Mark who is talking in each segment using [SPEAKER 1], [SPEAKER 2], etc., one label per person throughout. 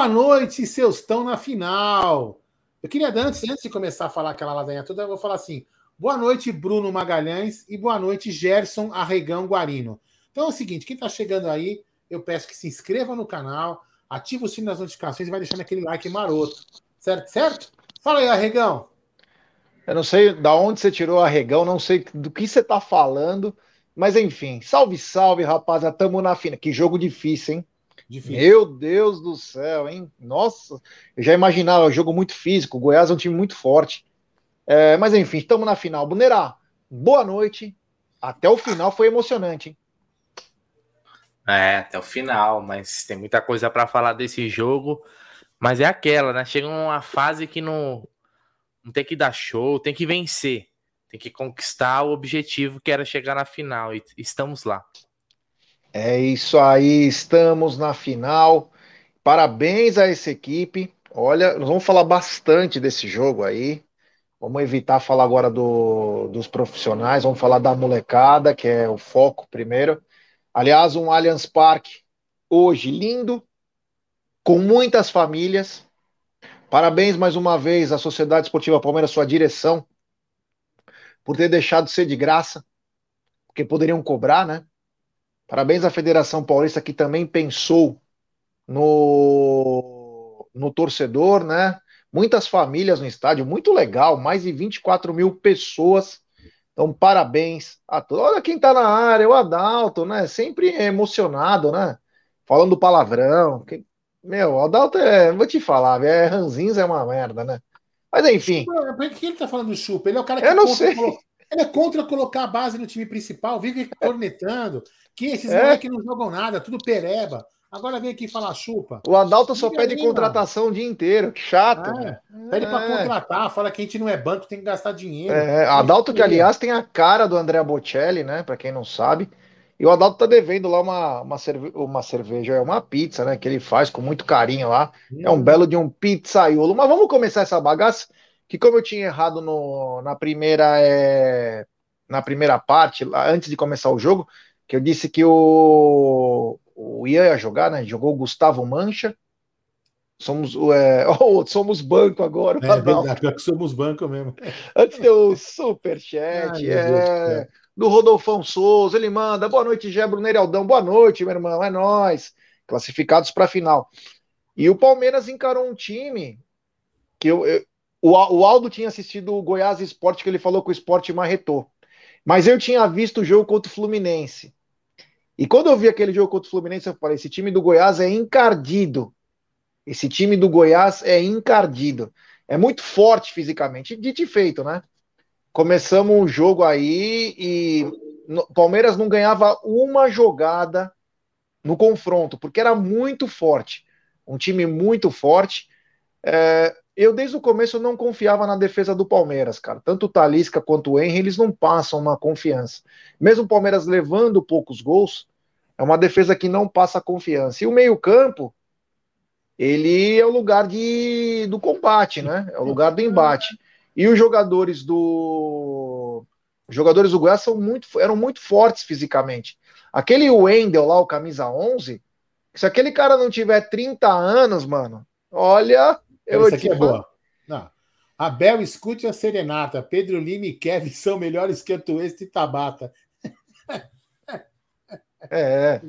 [SPEAKER 1] Boa noite, seus estão na final. Eu queria, antes, antes de começar a falar aquela ladainha toda, eu vou falar assim: boa noite, Bruno Magalhães, e boa noite, Gerson Arregão Guarino. Então é o seguinte: quem está chegando aí, eu peço que se inscreva no canal, ative o sino das notificações e vai deixando aquele like maroto. Certo? Certo? Fala aí, Arregão.
[SPEAKER 2] Eu não sei da onde você tirou Arregão, não sei do que você está falando, mas enfim, salve, salve, rapaziada, tamo na final. Que jogo difícil, hein? Difícil. Meu Deus do céu, hein? Nossa, eu já imaginava, um jogo muito físico. O Goiás é um time muito forte. É, mas enfim, estamos na final. Bunerá, boa noite. Até o final foi emocionante, hein?
[SPEAKER 3] É, até o final, mas tem muita coisa para falar desse jogo. Mas é aquela, né? Chega uma fase que não, não tem que dar show, tem que vencer. Tem que conquistar o objetivo que era chegar na final. E estamos lá.
[SPEAKER 2] É isso aí, estamos na final. Parabéns a essa equipe. Olha, nós vamos falar bastante desse jogo aí. Vamos evitar falar agora do, dos profissionais, vamos falar da molecada, que é o foco primeiro. Aliás, um Allianz Parque hoje lindo, com muitas famílias. Parabéns mais uma vez à Sociedade Esportiva Palmeiras, sua direção, por ter deixado de ser de graça, porque poderiam cobrar, né? Parabéns à Federação Paulista que também pensou no, no torcedor, né? Muitas famílias no estádio, muito legal, mais de 24 mil pessoas. Então, parabéns a todos. Olha quem tá na área, o Adalto, né? Sempre emocionado, né? Falando palavrão. Meu, o Adalto é. Vou te falar, é ranzinhos é uma merda, né? Mas enfim.
[SPEAKER 1] Por que ele tá falando do chupa? Ele é o cara que.
[SPEAKER 2] Eu não sei.
[SPEAKER 1] Ele é contra colocar a base no time principal, vive cornetando. Que esses é. moleques não jogam nada, tudo pereba. Agora vem aqui falar chupa.
[SPEAKER 2] O Adalto só pede aí, contratação mano. o dia inteiro. Que chato. É.
[SPEAKER 1] Pede é. para contratar, fala que a gente não é banco, tem que gastar dinheiro.
[SPEAKER 2] É. Adalto, que aliás tem a cara do André Bocelli, né? Para quem não sabe. E o Adalto tá devendo lá uma, uma, cerve uma cerveja, é uma pizza, né? Que ele faz com muito carinho lá. Hum. É um belo de um pizzaiolo. Mas vamos começar essa bagaça. Que como eu tinha errado no, na primeira é, na primeira parte, antes de começar o jogo, que eu disse que o, o Ian ia jogar, né? Jogou o Gustavo Mancha. Somos, é, oh, somos banco agora.
[SPEAKER 1] É verdade, pior que somos banco mesmo.
[SPEAKER 2] Antes deu o superchat, é, do Rodolfão Souza, ele manda, boa noite, Gé Bruneiraldão, boa noite, meu irmão, é nós, classificados para a final. E o Palmeiras encarou um time que eu, eu o, o Aldo tinha assistido o Goiás Esporte, que ele falou que o esporte marretou. Mas eu tinha visto o jogo contra o Fluminense. E quando eu vi aquele jogo contra o Fluminense, eu falei: esse time do Goiás é encardido. Esse time do Goiás é encardido. É muito forte fisicamente. Dito e feito, né? Começamos um jogo aí e o Palmeiras não ganhava uma jogada no confronto, porque era muito forte. Um time muito forte. É, eu desde o começo não confiava na defesa do Palmeiras, cara. Tanto o Talisca quanto o Henry, eles não passam uma confiança. Mesmo o Palmeiras levando poucos gols, é uma defesa que não passa confiança. E o meio-campo, ele é o lugar de, do combate, né? É o lugar do embate. E os jogadores do os jogadores do Goiás são muito, eram muito fortes fisicamente. Aquele Wendel lá, o camisa 11, se aquele cara não tiver 30 anos, mano, olha,
[SPEAKER 1] eu Essa aqui é boa. Não. Abel, escute a serenata. Pedro Lima e Kevin são melhores que o e Tabata.
[SPEAKER 2] É.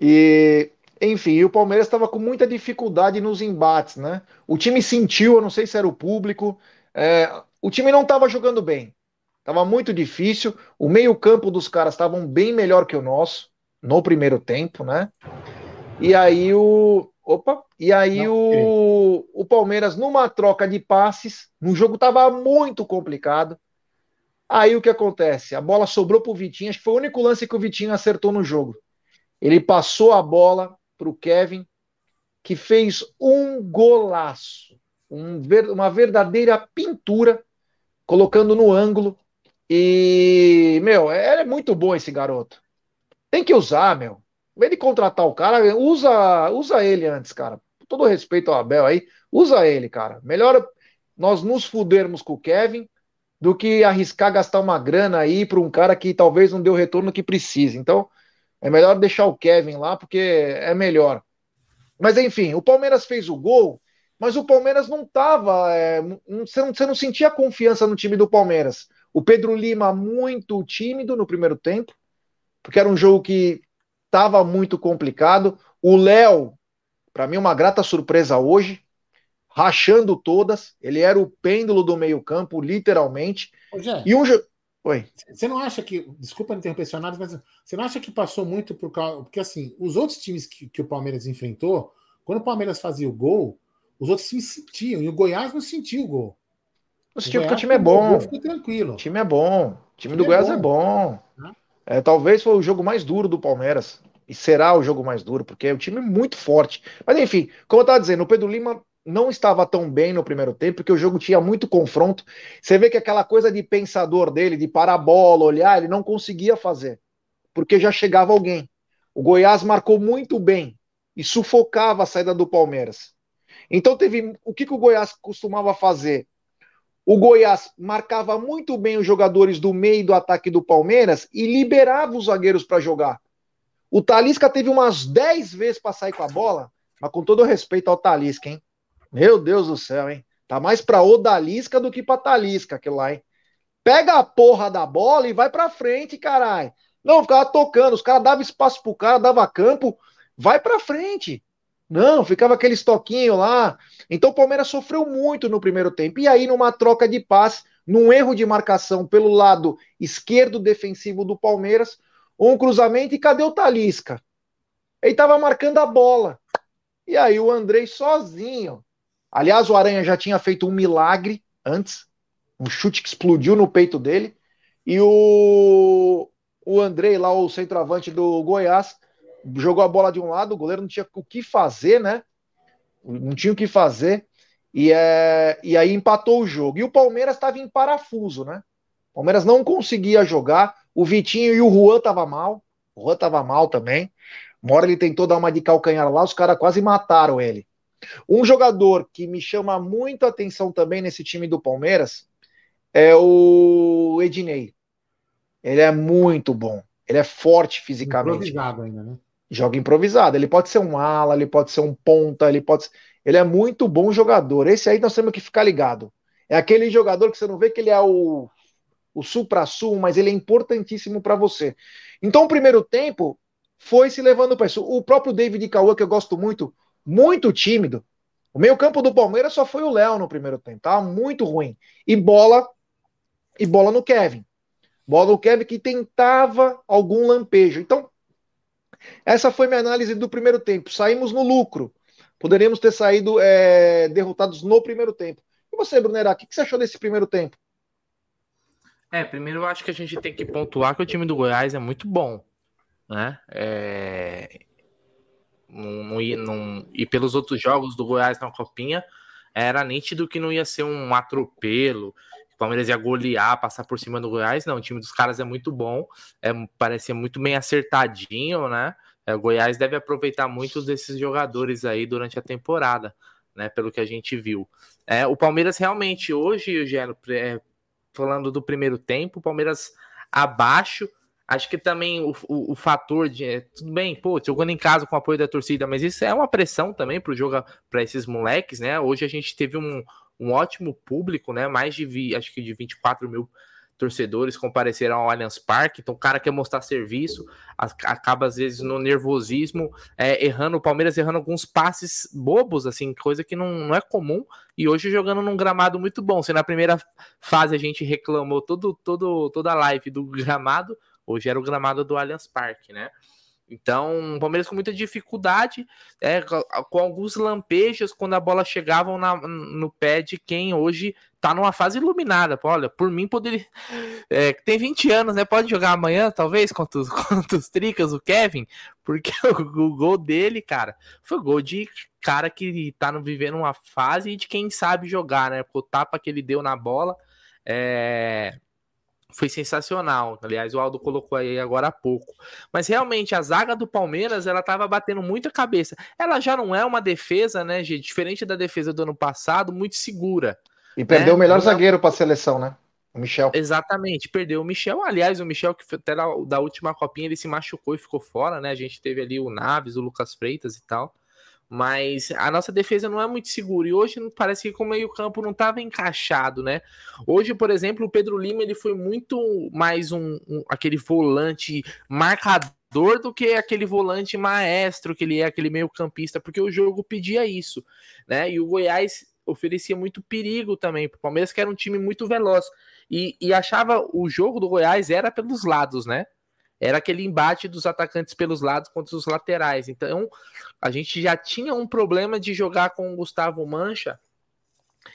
[SPEAKER 2] E, enfim, o Palmeiras estava com muita dificuldade nos embates, né? O time sentiu, eu não sei se era o público, é, o time não estava jogando bem. Estava muito difícil. O meio-campo dos caras estavam bem melhor que o nosso no primeiro tempo, né? E aí o. Opa! E aí não, o, o Palmeiras, numa troca de passes, no jogo estava muito complicado. Aí o que acontece? A bola sobrou para o Vitinho, acho que foi o único lance que o Vitinho acertou no jogo. Ele passou a bola para o Kevin, que fez um golaço, um, uma verdadeira pintura. colocando no ângulo. E, meu, é, é muito bom esse garoto. Tem que usar, meu. Em vez de contratar o cara, usa, usa ele antes, cara. Todo respeito ao Abel aí, usa ele, cara. Melhor nós nos fudermos com o Kevin do que arriscar gastar uma grana aí para um cara que talvez não dê o retorno que precisa. Então, é melhor deixar o Kevin lá, porque é melhor. Mas enfim, o Palmeiras fez o gol, mas o Palmeiras não estava. É, você, não, você não sentia confiança no time do Palmeiras. O Pedro Lima muito tímido no primeiro tempo, porque era um jogo que estava muito complicado. O Léo, para mim, uma grata surpresa hoje, rachando todas. Ele era o pêndulo do meio-campo, literalmente.
[SPEAKER 1] Ô, Jé,
[SPEAKER 2] e um. Oi.
[SPEAKER 1] Você não acha que, desculpa interromper mas você não acha que passou muito por causa. Porque assim, os outros times que, que o Palmeiras enfrentou, quando o Palmeiras fazia o gol, os outros times sentiam, e o Goiás não sentiu o gol.
[SPEAKER 2] O, sentiu porque o time é bom.
[SPEAKER 1] Ficou tranquilo.
[SPEAKER 2] O time é bom. O time, o time do é Goiás bom. é bom. É, talvez foi o jogo mais duro do Palmeiras. E será o jogo mais duro, porque é um time muito forte. Mas enfim, como eu estava dizendo, o Pedro Lima não estava tão bem no primeiro tempo, porque o jogo tinha muito confronto. Você vê que aquela coisa de pensador dele, de parar a bola, olhar, ele não conseguia fazer, porque já chegava alguém. O Goiás marcou muito bem e sufocava a saída do Palmeiras. Então teve o que, que o Goiás costumava fazer? O Goiás marcava muito bem os jogadores do meio do ataque do Palmeiras e liberava os zagueiros para jogar. O Talisca teve umas 10 vezes para sair com a bola, mas com todo respeito ao Talisca, hein? Meu Deus do céu, hein? Tá mais pra Odalisca do que pra Talisca aquilo lá, hein? Pega a porra da bola e vai pra frente, caralho. Não, ficava tocando, os caras davam espaço pro cara, dava campo, vai pra frente. Não, ficava aquele estoquinho lá. Então o Palmeiras sofreu muito no primeiro tempo. E aí, numa troca de passe, num erro de marcação pelo lado esquerdo defensivo do Palmeiras, um cruzamento e cadê o Talisca? Ele tava marcando a bola. E aí o Andrei sozinho. Aliás, o Aranha já tinha feito um milagre antes, um chute que explodiu no peito dele. E o, o Andrei, lá, o centroavante do Goiás, jogou a bola de um lado, o goleiro não tinha o que fazer, né? Não tinha o que fazer. E, é, e aí empatou o jogo. E o Palmeiras estava em parafuso, né? O Palmeiras não conseguia jogar. O Vitinho e o Juan tava mal. O Juan tava mal também. Uma hora ele tentou dar uma de calcanhar lá, os caras quase mataram ele. Um jogador que me chama muito a atenção também nesse time do Palmeiras é o Ednei. Ele é muito bom. Ele é forte fisicamente.
[SPEAKER 1] Improvisado ainda, né?
[SPEAKER 2] joga improvisado. Ele pode ser um ala, ele pode ser um ponta, ele pode. Ele é muito bom jogador. Esse aí nós temos que ficar ligado. É aquele jogador que você não vê que ele é o, o supra-sul, mas ele é importantíssimo para você. Então, o primeiro tempo foi se levando para isso. O próprio David Cauã, que eu gosto muito, muito tímido. O meio-campo do Palmeiras só foi o Léo no primeiro tempo, tá? Muito ruim. E bola e bola no Kevin. Bola no Kevin que tentava algum lampejo. Então, essa foi minha análise do primeiro tempo. Saímos no lucro. Poderíamos ter saído é, derrotados no primeiro tempo. E você, Brunerá, o que, você achou desse primeiro tempo?
[SPEAKER 3] É, primeiro eu acho que a gente tem que pontuar que o time do Goiás é muito bom. Né? É... Não, não, e pelos outros jogos do Goiás na Copinha, era nítido que não ia ser um atropelo, o Palmeiras ia golear, passar por cima do Goiás. Não, o time dos caras é muito bom, é, parece muito bem acertadinho, né? É, o Goiás deve aproveitar muitos desses jogadores aí durante a temporada, né? Pelo que a gente viu. É, o Palmeiras realmente hoje, Eugênio, é, falando do primeiro tempo, o Palmeiras abaixo. Acho que também o, o, o fator de. É, tudo bem, pô, jogando em casa com o apoio da torcida, mas isso é uma pressão também para jogo para esses moleques, né? Hoje a gente teve um, um ótimo público, né? Mais de acho que de 24 mil torcedores compareceram ao Allianz Parque. Então, o cara quer mostrar serviço, acaba às vezes no nervosismo, é, errando, o Palmeiras errando alguns passes bobos, assim, coisa que não, não é comum. E hoje jogando num gramado muito bom. Se na primeira fase a gente reclamou todo, todo, toda a live do gramado, hoje era o gramado do Allianz Parque, né? Então, o Palmeiras com muita dificuldade, é, com alguns lampejos quando a bola chegava na, no pé de quem hoje tá numa fase iluminada. Olha, por mim poderia. É, tem 20 anos, né? Pode jogar amanhã, talvez, contra os, contra os Tricas, o Kevin, porque o, o, gol dele, cara, foi gol de cara que tá vivendo uma fase de quem sabe jogar, né? Porque o tapa que ele deu na bola é, foi sensacional. Aliás, o Aldo colocou aí agora há pouco. Mas realmente a zaga do Palmeiras, ela tava batendo muita cabeça. Ela já não é uma defesa, né, gente, diferente da defesa do ano passado, muito segura.
[SPEAKER 2] E perdeu né? o melhor zagueiro para a seleção, né? O Michel.
[SPEAKER 3] Exatamente, perdeu o Michel. Aliás, o Michel, que até da última copinha, ele se machucou e ficou fora, né? A gente teve ali o Naves, o Lucas Freitas e tal. Mas a nossa defesa não é muito segura. E hoje parece que o meio-campo não estava encaixado, né? Hoje, por exemplo, o Pedro Lima ele foi muito mais um, um aquele volante marcador do que aquele volante maestro que ele é, aquele meio-campista, porque o jogo pedia isso, né? E o Goiás oferecia muito perigo também para o Palmeiras, que era um time muito veloz. E, e achava o jogo do Goiás era pelos lados, né? Era aquele embate dos atacantes pelos lados contra os laterais. Então, a gente já tinha um problema de jogar com o Gustavo Mancha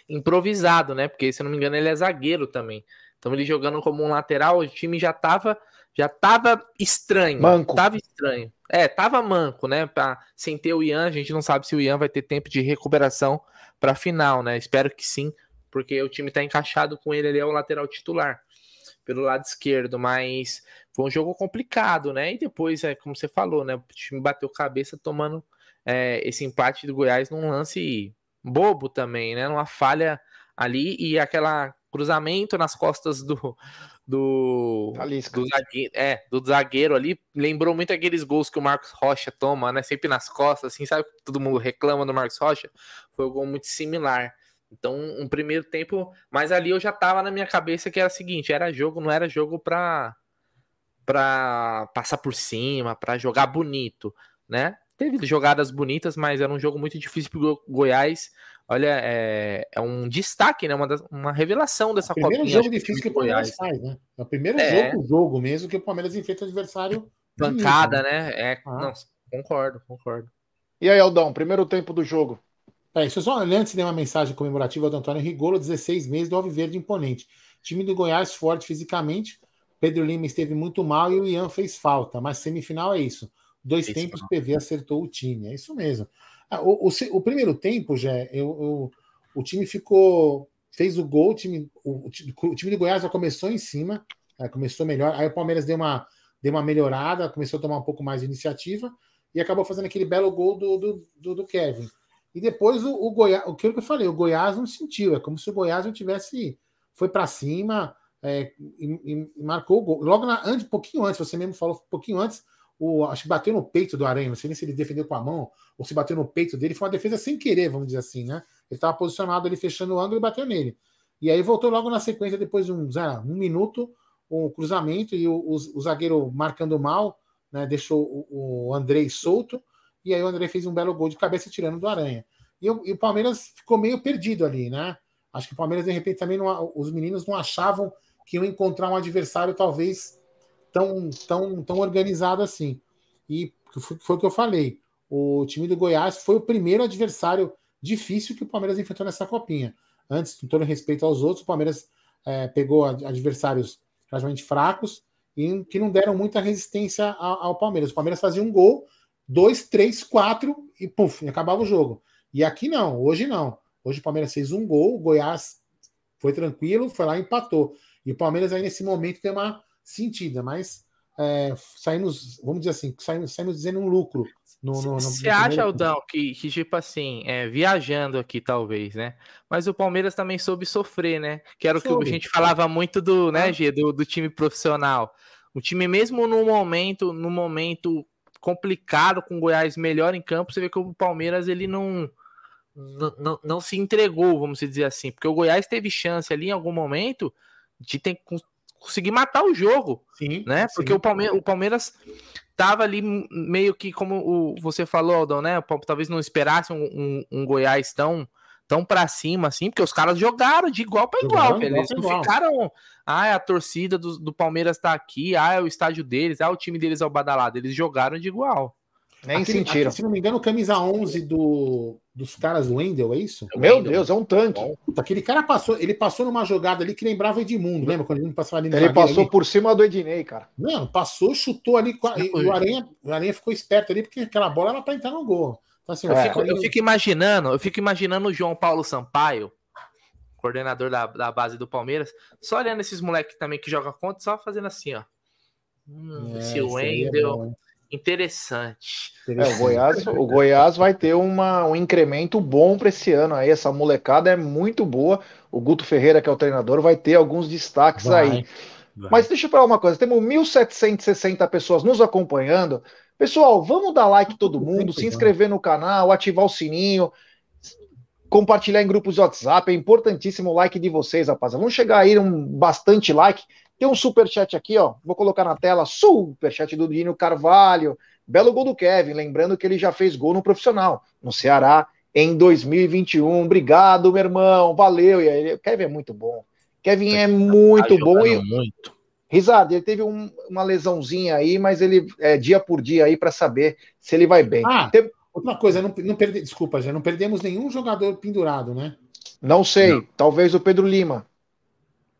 [SPEAKER 3] improvisado, né? Porque, se não me engano, ele é zagueiro também. Então, ele jogando como um lateral, o time já tava já tava estranho.
[SPEAKER 2] Manco.
[SPEAKER 3] Tava estranho. É, tava manco, né? Pra, sem ter o Ian, a gente não sabe se o Ian vai ter tempo de recuperação para final, né? Espero que sim, porque o time tá encaixado com ele, ele é o lateral titular pelo lado esquerdo, mas foi um jogo complicado, né? E depois, é como você falou, né? O time bateu cabeça tomando é, esse empate do Goiás num lance bobo também, né? Uma falha ali e aquela cruzamento nas costas do do, do zagueiro, é, do zagueiro ali, lembrou muito aqueles gols que o Marcos Rocha toma, né? Sempre nas costas, assim, sabe? Todo mundo reclama do Marcos Rocha. Foi um gol muito similar. Então, um primeiro tempo, mas ali eu já tava na minha cabeça que era o seguinte, era jogo, não era jogo para para passar por cima, para jogar bonito, né? Teve jogadas bonitas, mas era um jogo muito difícil pro Goiás. Olha, é, é um destaque, né? Uma, das, uma revelação dessa
[SPEAKER 1] Copa. É o primeiro jogo difícil que o Palmeiras faz, né? É o primeiro é. jogo, jogo mesmo que o Palmeiras enfrenta o adversário.
[SPEAKER 3] Pancada, né? É, ah. não, concordo, concordo.
[SPEAKER 2] E aí, Aldão, primeiro tempo do jogo.
[SPEAKER 1] É, isso só antes de uma mensagem comemorativa do Antônio Rigolo, 16 meses do Alviverde imponente. Time do Goiás forte fisicamente. Pedro Lima esteve muito mal e o Ian fez falta, mas semifinal é isso. Dois tempos, não. PV acertou o time. É isso mesmo. Ah, o, o, o, primeiro tempo, já, eu, eu, o time ficou. Fez o gol, o time, o, o time do Goiás já começou em cima, é, começou melhor. Aí o Palmeiras deu uma, deu uma melhorada, começou a tomar um pouco mais de iniciativa e acabou fazendo aquele belo gol do, do, do, do Kevin. E depois o, o Goiás, o que eu falei, o Goiás não sentiu, é como se o Goiás não tivesse foi para cima é, e, e, marcou o gol. Logo na, antes, um pouquinho antes, você mesmo falou, pouquinho antes, o, acho que bateu no peito do Aranha, não sei nem se ele defendeu com a mão ou se bateu no peito dele, foi uma defesa sem querer, vamos dizer assim, né? Ele estava posicionado ali fechando o ângulo e bateu nele. E aí voltou logo na sequência, depois de um, um minuto, um cruzamento e o, o, o zagueiro marcando mal, né? Deixou o, o Andrei solto e aí o André fez um belo gol de cabeça tirando do Aranha. E o, e o Palmeiras ficou meio perdido ali, né? Acho que o Palmeiras, de repente, também não, os meninos não achavam que iam encontrar um adversário talvez tão, tão, tão organizado assim. E foi, foi o que eu falei. O time do Goiás foi o primeiro adversário difícil que o Palmeiras enfrentou nessa copinha. Antes, com todo respeito aos outros, o Palmeiras é, pegou adversários relativamente fracos e que não deram muita resistência ao, ao Palmeiras. O Palmeiras fazia um gol, dois, três, quatro e puf, e acabava o jogo. E aqui não, hoje não. Hoje o Palmeiras fez um gol, o Goiás foi tranquilo, foi lá e empatou. E o Palmeiras aí nesse momento tem uma sentida, mas é, saímos, vamos dizer assim, saímos, saímos dizendo um lucro.
[SPEAKER 3] Você acha, Aldão, que, que, tipo assim, é, viajando aqui talvez, né? Mas o Palmeiras também soube sofrer, né? Que era o que a gente falava muito do, né, ah. G, do, do time profissional. O time mesmo no momento, no momento complicado, com o Goiás melhor em campo, você vê que o Palmeiras ele não, não, não, se entregou, vamos dizer assim, porque o Goiás teve chance ali em algum momento de ter, conseguir matar o jogo, sim, né? Sim. Porque o Palmeiras, o Palmeiras tava ali meio que como o, você falou, Aldão, né? Talvez não esperasse um, um, um Goiás tão tão para cima, assim, porque os caras jogaram de igual para igual, Eles não ficaram, ah, a torcida do, do Palmeiras tá aqui, ah, é o estádio deles, ah, o time deles é o badalado. Eles jogaram de igual.
[SPEAKER 1] Nem aquele, sentiram. Aquele, se não me engano, camisa 11 do, dos caras do Wendel, é isso?
[SPEAKER 2] Meu Wendell. Deus, é um tanque.
[SPEAKER 1] Aquele cara passou, ele passou numa jogada ali que lembrava Edmundo, lembra quando ele passava ali
[SPEAKER 2] no Ele passou ali? por cima do Ednei, cara.
[SPEAKER 1] Não, passou, chutou ali, e o Aranha, o Aranha ficou esperto ali, porque aquela bola era para entrar no gol.
[SPEAKER 3] Então, assim, eu, é. fico, eu, fico, imaginando, eu fico imaginando o João Paulo Sampaio coordenador da, da base do Palmeiras, só olhando esses moleques também que jogam contra, só fazendo assim, ó. Hum, é, esse Wendel. É interessante.
[SPEAKER 2] É, o, Goiás, o Goiás vai ter uma, um incremento bom para esse ano aí. Essa molecada é muito boa. O Guto Ferreira, que é o treinador, vai ter alguns destaques vai, aí. Vai. Mas deixa eu falar uma coisa: temos 1.760 pessoas nos acompanhando. Pessoal, vamos dar like todo mundo, se inscrever no canal, ativar o sininho compartilhar em grupos de WhatsApp. É importantíssimo o like de vocês, rapaziada. Vamos chegar aí um bastante like. Tem um super chat aqui, ó. Vou colocar na tela. Super chat do Dino Carvalho. Belo gol do Kevin. Lembrando que ele já fez gol no profissional, no Ceará, em 2021. Obrigado, meu irmão. Valeu. E aí, o Kevin é muito bom. Kevin é muito tá bom e muito. Risado, ele teve um, uma lesãozinha aí, mas ele é dia por dia aí para saber se ele vai bem.
[SPEAKER 1] Ah, Tem... Outra coisa, não, não perde, desculpa, já não perdemos nenhum jogador pendurado, né?
[SPEAKER 2] Não sei, não. talvez o Pedro Lima.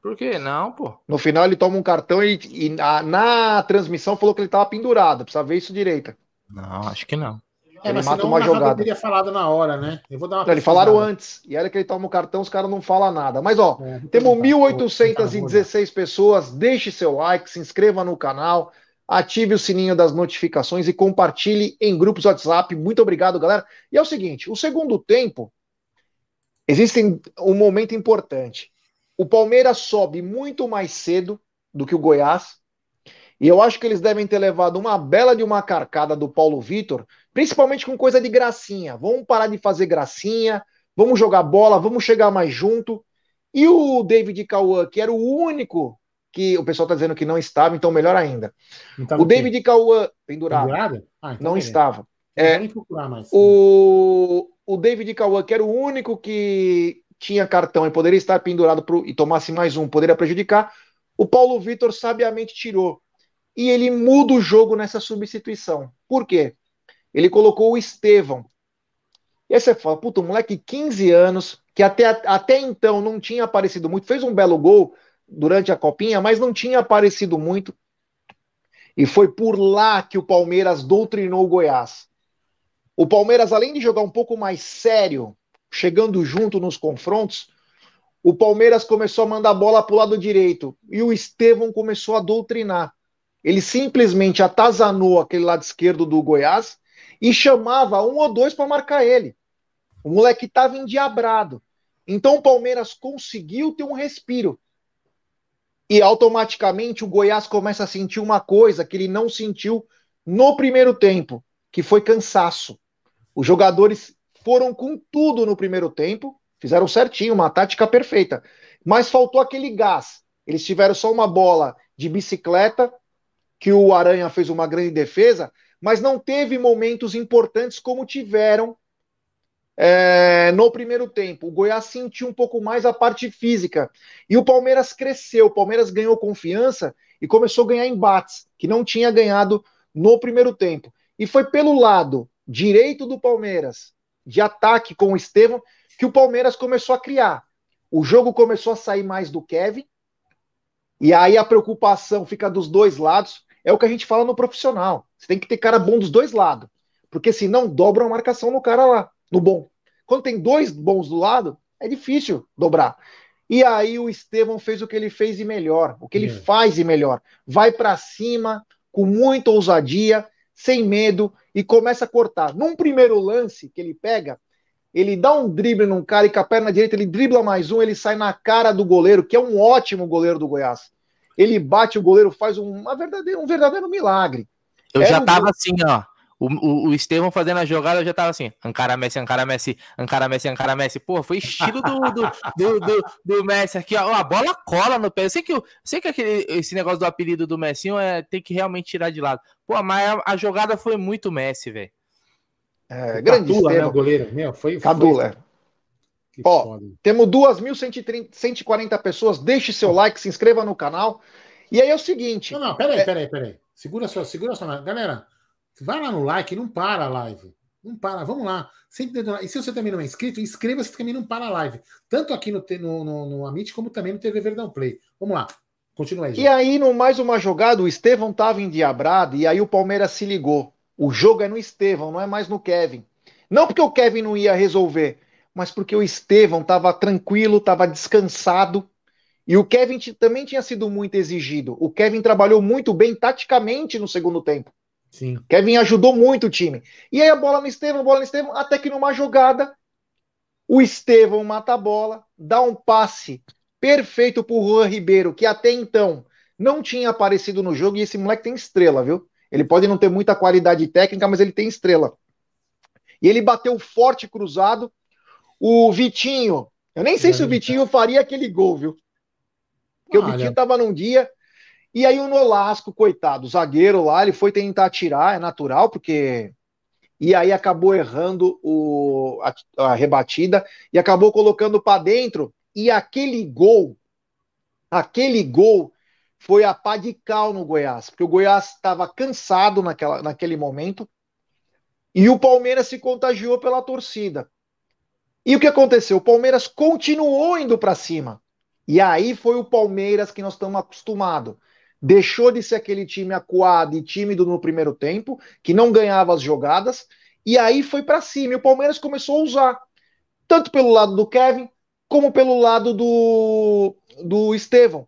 [SPEAKER 3] Por que não, pô?
[SPEAKER 2] No final ele toma um cartão e, e na, na, transmissão falou que ele tava pendurado. Precisa ver isso direito.
[SPEAKER 3] Não, acho que não.
[SPEAKER 1] É, ele mata uma jogada. teria falado na hora, né?
[SPEAKER 2] Eu vou dar uma não, Eles falaram antes. E olha que ele toma o cartão, os caras não falam nada. Mas, ó, é, temos 1.816 pessoas. Deixe seu like, se inscreva no canal ative o sininho das notificações e compartilhe em grupos WhatsApp. Muito obrigado, galera. E é o seguinte: o segundo tempo, existe um momento importante. O Palmeiras sobe muito mais cedo do que o Goiás. E eu acho que eles devem ter levado uma bela de uma carcada do Paulo Vitor, principalmente com coisa de gracinha. Vamos parar de fazer gracinha, vamos jogar bola, vamos chegar mais junto. E o David Cauã, que era o único que o pessoal está dizendo que não estava, então melhor ainda. O David Cauã, pendurado, pendurado? Ah, então não estava. É, o, o David Cauã, que era o único que tinha cartão e poderia estar pendurado pro, e tomasse mais um, poderia prejudicar, o Paulo Vitor sabiamente tirou. E ele muda o jogo nessa substituição. Por quê? Ele colocou o Estevão. E aí você fala, puta, um moleque 15 anos, que até, até então não tinha aparecido muito, fez um belo gol, durante a copinha, mas não tinha aparecido muito. E foi por lá que o Palmeiras doutrinou o Goiás. O Palmeiras, além de jogar um pouco mais sério, chegando junto nos confrontos, o Palmeiras começou a mandar bola para o lado direito e o Estevão começou a doutrinar. Ele simplesmente atazanou aquele lado esquerdo do Goiás e chamava um ou dois para marcar ele. O moleque estava endiabrado. Então o Palmeiras conseguiu ter um respiro e automaticamente o Goiás começa a sentir uma coisa que ele não sentiu no primeiro tempo, que foi cansaço. Os jogadores foram com tudo no primeiro tempo, fizeram certinho, uma tática perfeita, mas faltou aquele gás. Eles tiveram só uma bola de bicicleta, que o Aranha fez uma grande defesa, mas não teve momentos importantes como tiveram é, no primeiro tempo. O Goiás sentiu um pouco mais a parte física. E o Palmeiras cresceu, o Palmeiras ganhou confiança e começou a ganhar embates, que não tinha ganhado no primeiro tempo. E foi pelo lado direito do Palmeiras, de ataque com o Estevão, que o Palmeiras começou a criar. O jogo começou a sair mais do Kevin, e aí a preocupação fica dos dois lados. É o que a gente fala no profissional. Você tem que ter cara bom dos dois lados. Porque senão dobra a marcação no cara lá no bom. Quando tem dois bons do lado, é difícil dobrar. E aí o Estevão fez o que ele fez e melhor, o que ele é. faz e melhor. Vai para cima com muita ousadia, sem medo e começa a cortar. Num primeiro lance que ele pega, ele dá um drible num cara e com a perna direita ele dribla mais um, ele sai na cara do goleiro, que é um ótimo goleiro do Goiás. Ele bate o goleiro, faz um, uma verdadeiro, um verdadeiro milagre.
[SPEAKER 3] Eu Era já tava um... assim, ó. O, o, o Estevão fazendo a jogada, eu já tava assim, Ancara Messi, Ancara Messi, Ancara Messi, Ancara Messi. Pô, foi estilo do, do, do, do, do Messi aqui, ó. A bola cola no pé. Eu sei que, eu, sei que aquele, esse negócio do apelido do Messi é, tem que realmente tirar de lado. Pô, mas a, a jogada foi muito Messi, velho.
[SPEAKER 2] É, grande Cadula, né, o goleiro. Meu, foi, Cadula. Foi... Ó, foda. temos 2.140 pessoas. Deixe seu like, se inscreva no canal. E aí é o seguinte.
[SPEAKER 1] Não, não, peraí, é... peraí, peraí. Segura só, segura só. Galera, Vai lá no like, não para a live. Não para, vamos lá. Sempre E se você também não é inscrito, inscreva-se também não para a live. Tanto aqui no, no, no, no Amit como também no TV Verdão Play. Vamos lá. Continua aí.
[SPEAKER 2] E aí, no mais uma jogada, o Estevão estava endiabrado e aí o Palmeiras se ligou. O jogo é no Estevão, não é mais no Kevin. Não porque o Kevin não ia resolver, mas porque o Estevão estava tranquilo, estava descansado. E o Kevin também tinha sido muito exigido. O Kevin trabalhou muito bem taticamente no segundo tempo. Sim. Kevin ajudou muito o time. E aí a bola no Estevão, bola no Estevão, até que numa jogada, o Estevão mata a bola, dá um passe perfeito pro Juan Ribeiro, que até então não tinha aparecido no jogo, e esse moleque tem estrela, viu? Ele pode não ter muita qualidade técnica, mas ele tem estrela. E ele bateu forte cruzado. O Vitinho, eu nem sei se o Vitinho faria aquele gol, viu? Porque o Vitinho tava num dia. E aí o Nolasco, coitado, o zagueiro lá, ele foi tentar tirar, é natural, porque. E aí acabou errando o, a, a rebatida e acabou colocando para dentro. E aquele gol, aquele gol foi a pá de cal no Goiás, porque o Goiás estava cansado naquela, naquele momento e o Palmeiras se contagiou pela torcida. E o que aconteceu? O Palmeiras continuou indo para cima. E aí foi o Palmeiras que nós estamos acostumados. Deixou de ser aquele time acuado e tímido no primeiro tempo, que não ganhava as jogadas, e aí foi para cima. E o Palmeiras começou a usar, tanto pelo lado do Kevin, como pelo lado do, do Estevão.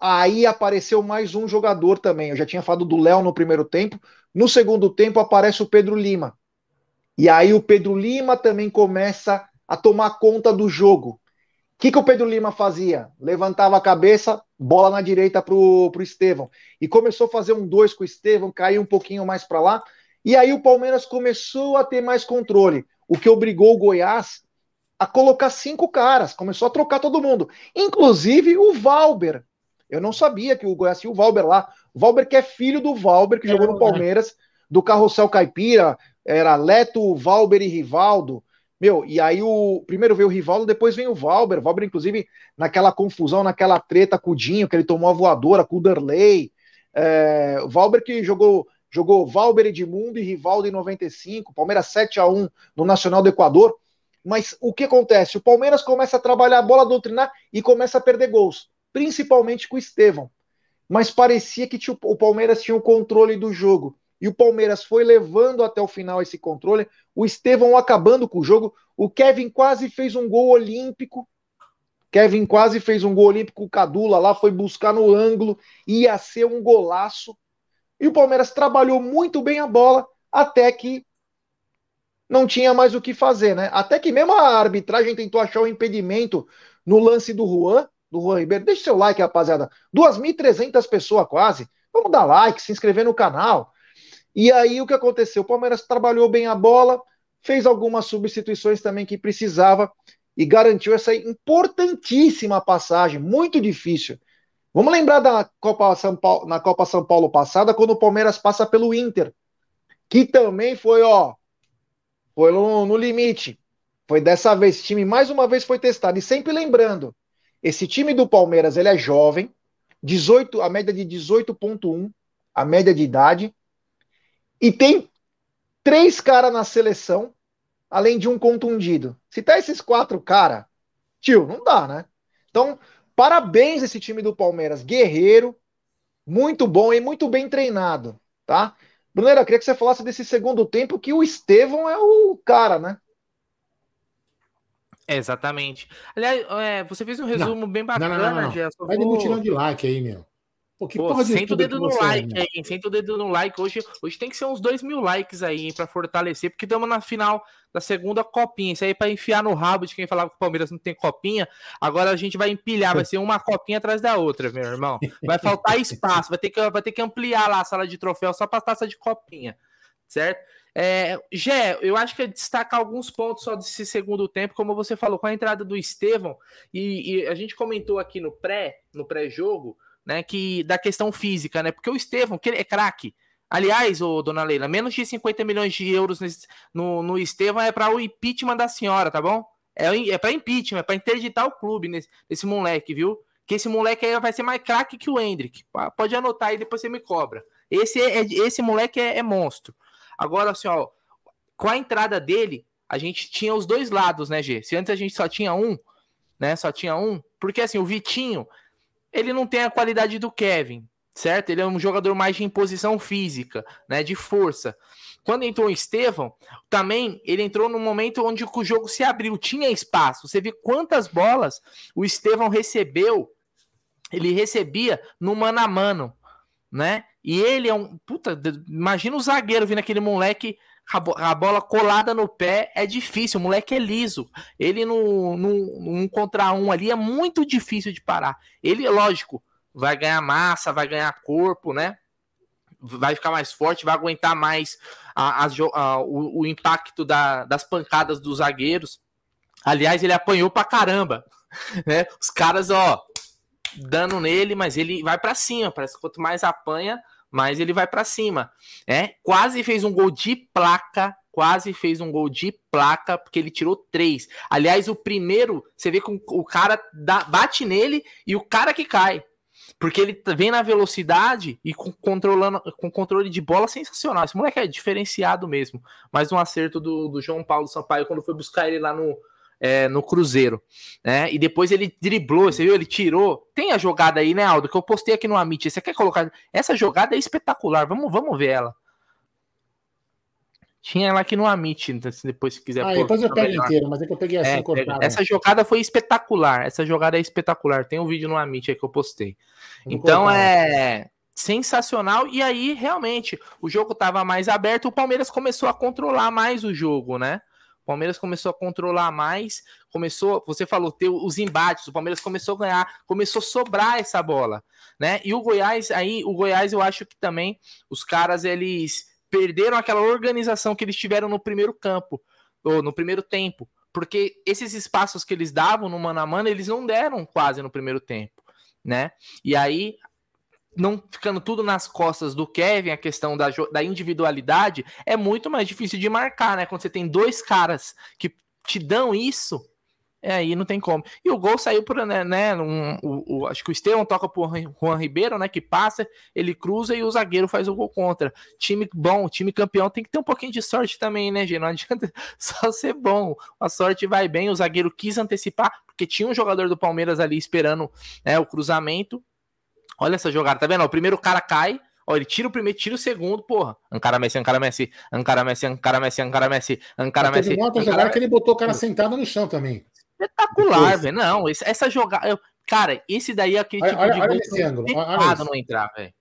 [SPEAKER 2] Aí apareceu mais um jogador também. Eu já tinha falado do Léo no primeiro tempo. No segundo tempo aparece o Pedro Lima. E aí o Pedro Lima também começa a tomar conta do jogo. O que, que o Pedro Lima fazia? Levantava a cabeça, bola na direita pro, pro Estevão. E começou a fazer um dois com o Estevão, caiu um pouquinho mais para lá. E aí o Palmeiras começou a ter mais controle, o que obrigou o Goiás a colocar cinco caras, começou a trocar todo mundo, inclusive o Valber, eu não sabia que o Goiás tinha o Valber lá. O Valber que é filho do Valber, que é, jogou no Palmeiras, do Carrossel Caipira, era Leto, Valber e Rivaldo. Meu, e aí o primeiro veio o Rivaldo, depois vem o Valber. O Valber, inclusive, naquela confusão, naquela treta com o Dinho, que ele tomou a voadora com o Derley. É, o Valber que jogou jogou Valber Edmundo e Rivaldo em 95, Palmeiras 7 a 1 no Nacional do Equador. Mas o que acontece? O Palmeiras começa a trabalhar a bola doutrinar e começa a perder gols principalmente com o Estevão. Mas parecia que o Palmeiras tinha o controle do jogo. E o Palmeiras foi levando até o final esse controle. O Estevão acabando com o jogo. O Kevin quase fez um gol olímpico. Kevin quase fez um gol olímpico. O Cadula lá foi buscar no ângulo. Ia ser um golaço. E o Palmeiras trabalhou muito bem a bola até que não tinha mais o que fazer, né? Até que mesmo a arbitragem tentou achar o um impedimento no lance do Juan do Juan Ribeiro. Deixe seu like, rapaziada. 2.300 pessoas quase. Vamos dar like, se inscrever no canal. E aí o que aconteceu? O Palmeiras trabalhou bem a bola, fez algumas substituições também que precisava e garantiu essa importantíssima passagem, muito difícil. Vamos lembrar da Copa São Paulo, na Copa São Paulo passada, quando o Palmeiras passa pelo Inter, que também foi, ó, foi no, no limite. Foi dessa vez, o time mais uma vez foi testado. E sempre lembrando, esse time do Palmeiras, ele é jovem, 18, a média de 18.1, a média de idade, e tem três caras na seleção, além de um contundido. Se tá esses quatro caras, tio, não dá, né? Então, parabéns esse time do Palmeiras, guerreiro, muito bom e muito bem treinado, tá? Brunera, queria que você falasse desse segundo tempo que o Estevão é o cara, né?
[SPEAKER 3] exatamente. Aliás, é, você fez um resumo não, bem bacana, não, não, não,
[SPEAKER 1] Gerson. Vai de mutirão de like aí, meu.
[SPEAKER 3] Pô, que Pô, senta o dedo no like é, aí, senta o dedo no like. Hoje, hoje tem que ser uns dois mil likes aí para fortalecer, porque estamos na final da segunda copinha. Isso aí para enfiar no rabo de quem falava que o Palmeiras não tem copinha. Agora a gente vai empilhar, vai ser uma copinha atrás da outra, meu irmão. Vai faltar espaço, vai ter que, vai ter que ampliar lá a sala de troféu só para taça de copinha, certo? É, Gé, eu acho que é destacar alguns pontos só desse segundo tempo, como você falou, com a entrada do Estevão, e, e a gente comentou aqui no pré, no pré-jogo, né, que da questão física, né? Porque o Estevão, que é craque. Aliás, ô, dona Leila, menos de 50 milhões de euros nesse, no, no Estevão é para o impeachment da senhora, tá bom? É, é para impeachment, é para interditar o clube nesse, nesse moleque, viu? Que esse moleque aí vai ser mais craque que o Hendrick. Pode anotar aí, depois você me cobra. Esse, é, esse moleque é, é monstro. Agora, assim, ó, com a entrada dele, a gente tinha os dois lados, né, G? Se antes a gente só tinha um, né? Só tinha um. Porque assim, o Vitinho, ele não tem a qualidade do Kevin. certo? Ele é um jogador mais de imposição física, né? De força. Quando entrou o Estevão, também ele entrou no momento onde o jogo se abriu, tinha espaço. Você vê quantas bolas o Estevão recebeu. Ele recebia no mano a mano, né? E ele é um. Puta, imagina o zagueiro vindo aquele moleque a bola colada no pé é difícil, o moleque é liso. Ele no, no, um contra um ali é muito difícil de parar. Ele, lógico, vai ganhar massa, vai ganhar corpo, né? Vai ficar mais forte, vai aguentar mais a, a, a, o, o, impacto da, das pancadas dos zagueiros. Aliás, ele apanhou pra caramba. Né? Os caras, ó, dando nele, mas ele vai para cima. Parece quanto mais apanha, mais ele vai para cima. É, quase fez um gol de placa, quase fez um gol de placa, porque ele tirou três. Aliás, o primeiro, você vê que o cara dá, bate nele e o cara que cai. Porque ele vem na velocidade e com, controlando, com controle de bola sensacional. Esse moleque é diferenciado mesmo. Mais um acerto do, do João Paulo Sampaio quando foi buscar ele lá no, é, no Cruzeiro. Né? E depois ele driblou, você viu? Ele tirou. Tem a jogada aí, né, Aldo? Que eu postei aqui no Amit. Você quer colocar? Essa jogada é espetacular. Vamos, vamos ver ela. Tinha ela aqui no Amit, depois se quiser.
[SPEAKER 1] Ah, depois eu pego inteiro, mas é que eu peguei assim é,
[SPEAKER 3] cortado. Essa jogada foi espetacular. Essa jogada é espetacular. Tem um vídeo no Amit aí que eu postei. então é sensacional. E aí, realmente, o jogo estava mais aberto. O Palmeiras começou a controlar mais o jogo, né? O Palmeiras começou a controlar mais, começou, você falou, ter os embates, o Palmeiras começou a ganhar, começou a sobrar essa bola, né? E o Goiás, aí, o Goiás, eu acho que também os caras, eles perderam aquela organização que eles tiveram no primeiro campo, ou no primeiro tempo. Porque esses espaços que eles davam no mano a mano, eles não deram quase no primeiro tempo, né? E aí, não ficando tudo nas costas do Kevin, a questão da, da individualidade, é muito mais difícil de marcar, né? Quando você tem dois caras que te dão isso, é, aí não tem como. E o gol saiu por, né, né um, o, o, acho que o Estevão toca por Juan Ribeiro, né, que passa, ele cruza e o zagueiro faz o gol contra. Time bom, time campeão tem que ter um pouquinho de sorte também, né, gente? Não adianta só ser bom. A sorte vai bem, o zagueiro quis antecipar, porque tinha um jogador do Palmeiras ali esperando né, o cruzamento. Olha essa jogada, tá vendo? O primeiro cara cai, Ó, ele tira o primeiro, tira o segundo, porra. Ancara Messi, Ancara Messi, Ancara Messi, Ancara Messi, Ancara Messi, Ancara Messi. Teve
[SPEAKER 1] uma outra jogada que ele botou o cara sentado no chão também
[SPEAKER 3] espetacular, velho. Não, essa jogada. Cara, esse daí é aquele tipo
[SPEAKER 1] olha,
[SPEAKER 3] de
[SPEAKER 1] olha esse ângulo. Olha
[SPEAKER 3] não entrar, velho.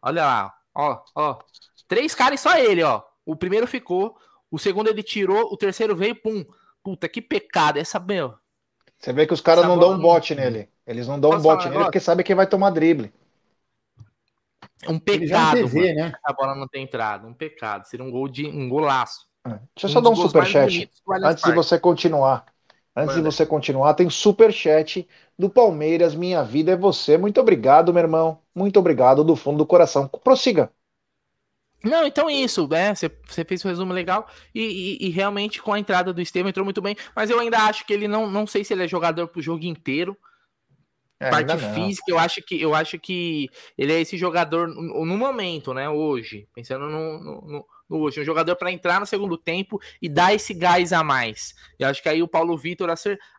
[SPEAKER 3] Olha lá, ó, ó. Três caras e só ele, ó. O primeiro ficou, o segundo ele tirou, o terceiro veio, pum. Puta, que pecado. Essa, meu.
[SPEAKER 2] Você vê que os caras não dão um bote nele. Eles não dão um bote nele porque sabem que vai tomar drible.
[SPEAKER 3] Um pecado, TV, né? a bola não ter entrado. Um pecado. Seria um gol de um golaço.
[SPEAKER 2] É. Deixa eu só dar um superchat antes de você continuar. Antes Manda. de você continuar, tem superchat do Palmeiras. Minha vida é você. Muito obrigado, meu irmão. Muito obrigado do fundo do coração. Prossiga.
[SPEAKER 3] Não, então isso, né? Você, fez um resumo legal e, e, e, realmente com a entrada do Estevam entrou muito bem, mas eu ainda acho que ele não, não sei se ele é jogador pro jogo inteiro. É, parte física, eu acho que eu acho que ele é esse jogador no, no momento, né? Hoje, pensando no, no no hoje. Um jogador para entrar no segundo tempo e dar esse gás a mais. E acho que aí o Paulo Vitor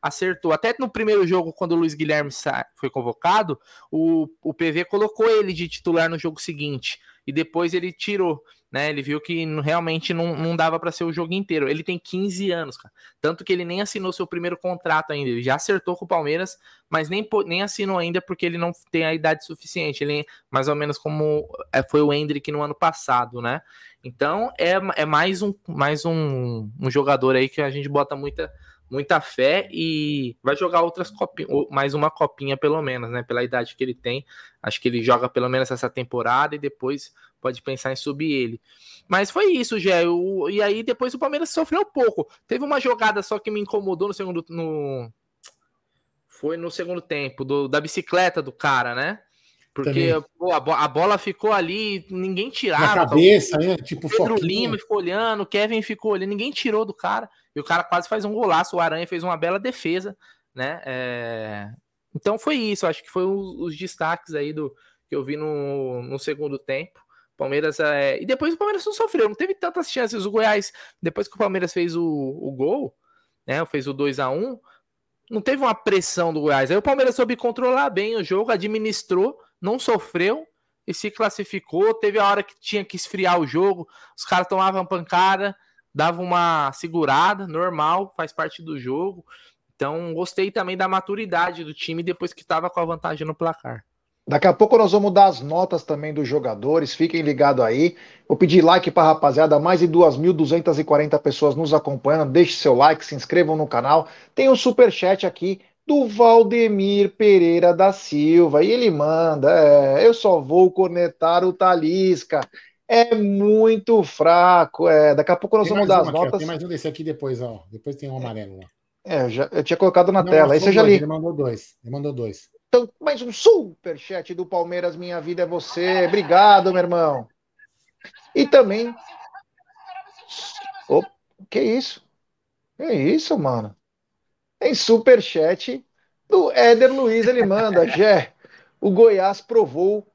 [SPEAKER 3] acertou. Até no primeiro jogo, quando o Luiz Guilherme foi convocado, o, o PV colocou ele de titular no jogo seguinte. E depois ele tirou né? Ele viu que realmente não, não dava para ser o jogo inteiro. Ele tem 15 anos, cara. Tanto que ele nem assinou seu primeiro contrato ainda. Ele já acertou com o Palmeiras, mas nem, nem assinou ainda porque ele não tem a idade suficiente. Ele mais ou menos como é, foi o Hendrick no ano passado, né? Então é, é mais, um, mais um, um jogador aí que a gente bota muita muita fé e vai jogar outras copinhas, mais uma copinha pelo menos, né? Pela idade que ele tem, acho que ele joga pelo menos essa temporada e depois pode pensar em subir ele. Mas foi isso, Gé. E aí depois o Palmeiras sofreu um pouco. Teve uma jogada só que me incomodou no segundo. No... Foi no segundo tempo, do, da bicicleta do cara, né? Porque pô, a, bola ficou ali, ninguém tirava. Na
[SPEAKER 1] cabeça, né? Tipo,
[SPEAKER 3] o Pedro foquinha. Lima ficou olhando, o Kevin ficou olhando, ninguém tirou do cara. E o cara quase faz um golaço. O Aranha fez uma bela defesa, né? É... Então foi isso, acho que foi os, os destaques aí do que eu vi no, no segundo tempo. Palmeiras é... E depois o Palmeiras não sofreu, não teve tantas chances. O Goiás, depois que o Palmeiras fez o, o gol, né? Fez o 2 a 1 não teve uma pressão do Goiás. Aí o Palmeiras soube controlar bem o jogo, administrou, não sofreu e se classificou. Teve a hora que tinha que esfriar o jogo, os caras tomavam pancada, davam uma segurada, normal, faz parte do jogo. Então, gostei também da maturidade do time depois que estava com a vantagem no placar.
[SPEAKER 2] Daqui a pouco nós vamos dar as notas também dos jogadores, fiquem ligados aí. Vou pedir like para a rapaziada, mais de 2.240 pessoas nos acompanhando. Deixe seu like, se inscrevam no canal. Tem um super chat aqui do Valdemir Pereira da Silva. E ele manda: é, eu só vou cornetar o Talisca. É muito fraco. É. Daqui a pouco nós tem vamos dar as notas.
[SPEAKER 1] Tem mais um desse aqui depois, ó. Depois tem um amarelo lá.
[SPEAKER 2] É, eu, já, eu tinha colocado na Não, tela. Aí você já li.
[SPEAKER 1] Ele mandou dois. Ele mandou dois.
[SPEAKER 2] Então, mais um super chat do Palmeiras. Minha vida é você. Obrigado, meu irmão. E também. Oh, que isso? Que isso, mano? Em superchat do Éder Luiz, ele manda, Jé, o Goiás provou,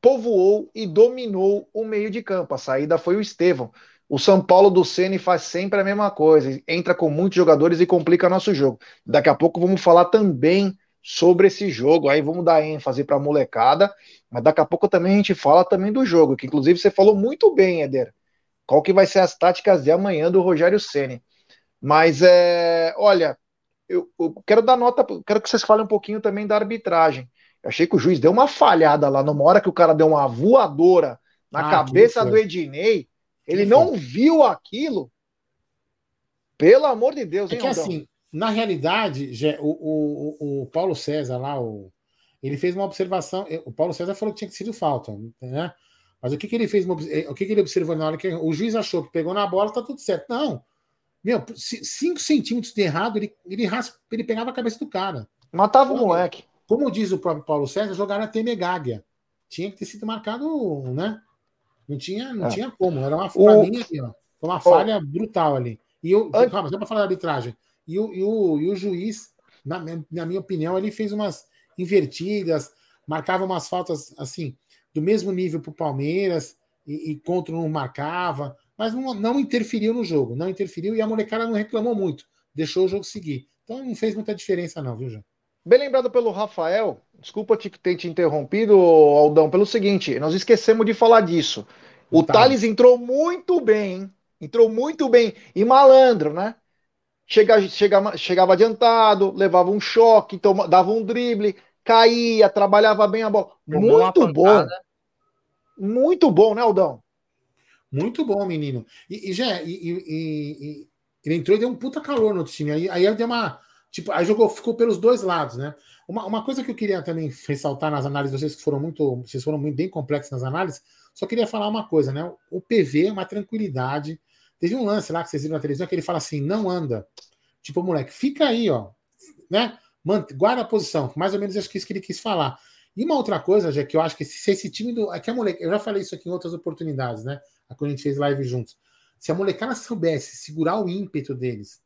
[SPEAKER 2] povoou e dominou o meio de campo. A saída foi o Estevão. O São Paulo do Ceni faz sempre a mesma coisa, entra com muitos jogadores e complica nosso jogo. Daqui a pouco vamos falar também sobre esse jogo, aí vamos dar ênfase para a molecada, mas daqui a pouco também a gente fala também do jogo, que inclusive você falou muito bem, Éder. Qual que vai ser as táticas de amanhã do Rogério Ceni? Mas é, olha, eu, eu, quero dar nota, quero que vocês falem um pouquinho também da arbitragem. Achei que o juiz deu uma falhada lá, numa hora que o cara deu uma voadora na ah, cabeça do Ednei, ele não viu aquilo. Pelo amor de Deus,
[SPEAKER 1] é hein, é que assim, na realidade, o, o, o Paulo César lá, o, ele fez uma observação. O Paulo César falou que tinha que sido falta, né? Mas o que, que ele fez? O que, que ele observou na hora que o juiz achou que pegou na bola, tá tudo certo. Não. Meu, 5 centímetros de errado, ele, ele, raspa, ele pegava a cabeça do cara.
[SPEAKER 2] Matava o moleque.
[SPEAKER 1] Como diz o próprio Paulo César, jogar na Temegáguia. Tinha que ter sido marcado, né? Não tinha, não é. tinha como. Era uma, o... mim, assim, ó, foi uma falha brutal ali. E eu, An... calma, só para falar da arbitragem. E o, e o, e o juiz, na, na minha opinião, ele fez umas invertidas, marcava umas faltas assim, do mesmo nível para o Palmeiras, e, e contra não marcava mas não, não interferiu no jogo, não interferiu e a molecada não reclamou muito, deixou o jogo seguir. Então não fez muita diferença, não, viu, João?
[SPEAKER 2] Bem lembrado pelo Rafael, desculpa te, ter te interrompido, Aldão, pelo seguinte, nós esquecemos de falar disso. O, o Thales entrou muito bem, entrou muito bem, e malandro, né? Chega, chega, chegava adiantado, levava um choque, toma, dava um drible, caía, trabalhava bem a bola. muito bom. Muito bom, né, Aldão?
[SPEAKER 1] Muito bom, menino. E, e já, e, e, ele entrou e deu um puta calor no time. Aí, aí deu uma. Tipo, aí jogou, ficou pelos dois lados, né? Uma, uma coisa que eu queria também ressaltar nas análises, vocês que foram muito. Vocês foram muito bem complexos nas análises, só queria falar uma coisa, né? O PV é uma tranquilidade. Teve um lance lá que vocês viram na televisão que ele fala assim: não anda. Tipo, moleque, fica aí, ó. Né? Guarda a posição. Mais ou menos acho que isso que ele quis falar. E uma outra coisa, já que eu acho que se esse time do. A moleque, eu já falei isso aqui em outras oportunidades, né? quando a gente fez live juntos. Se a molecada soubesse segurar o ímpeto deles,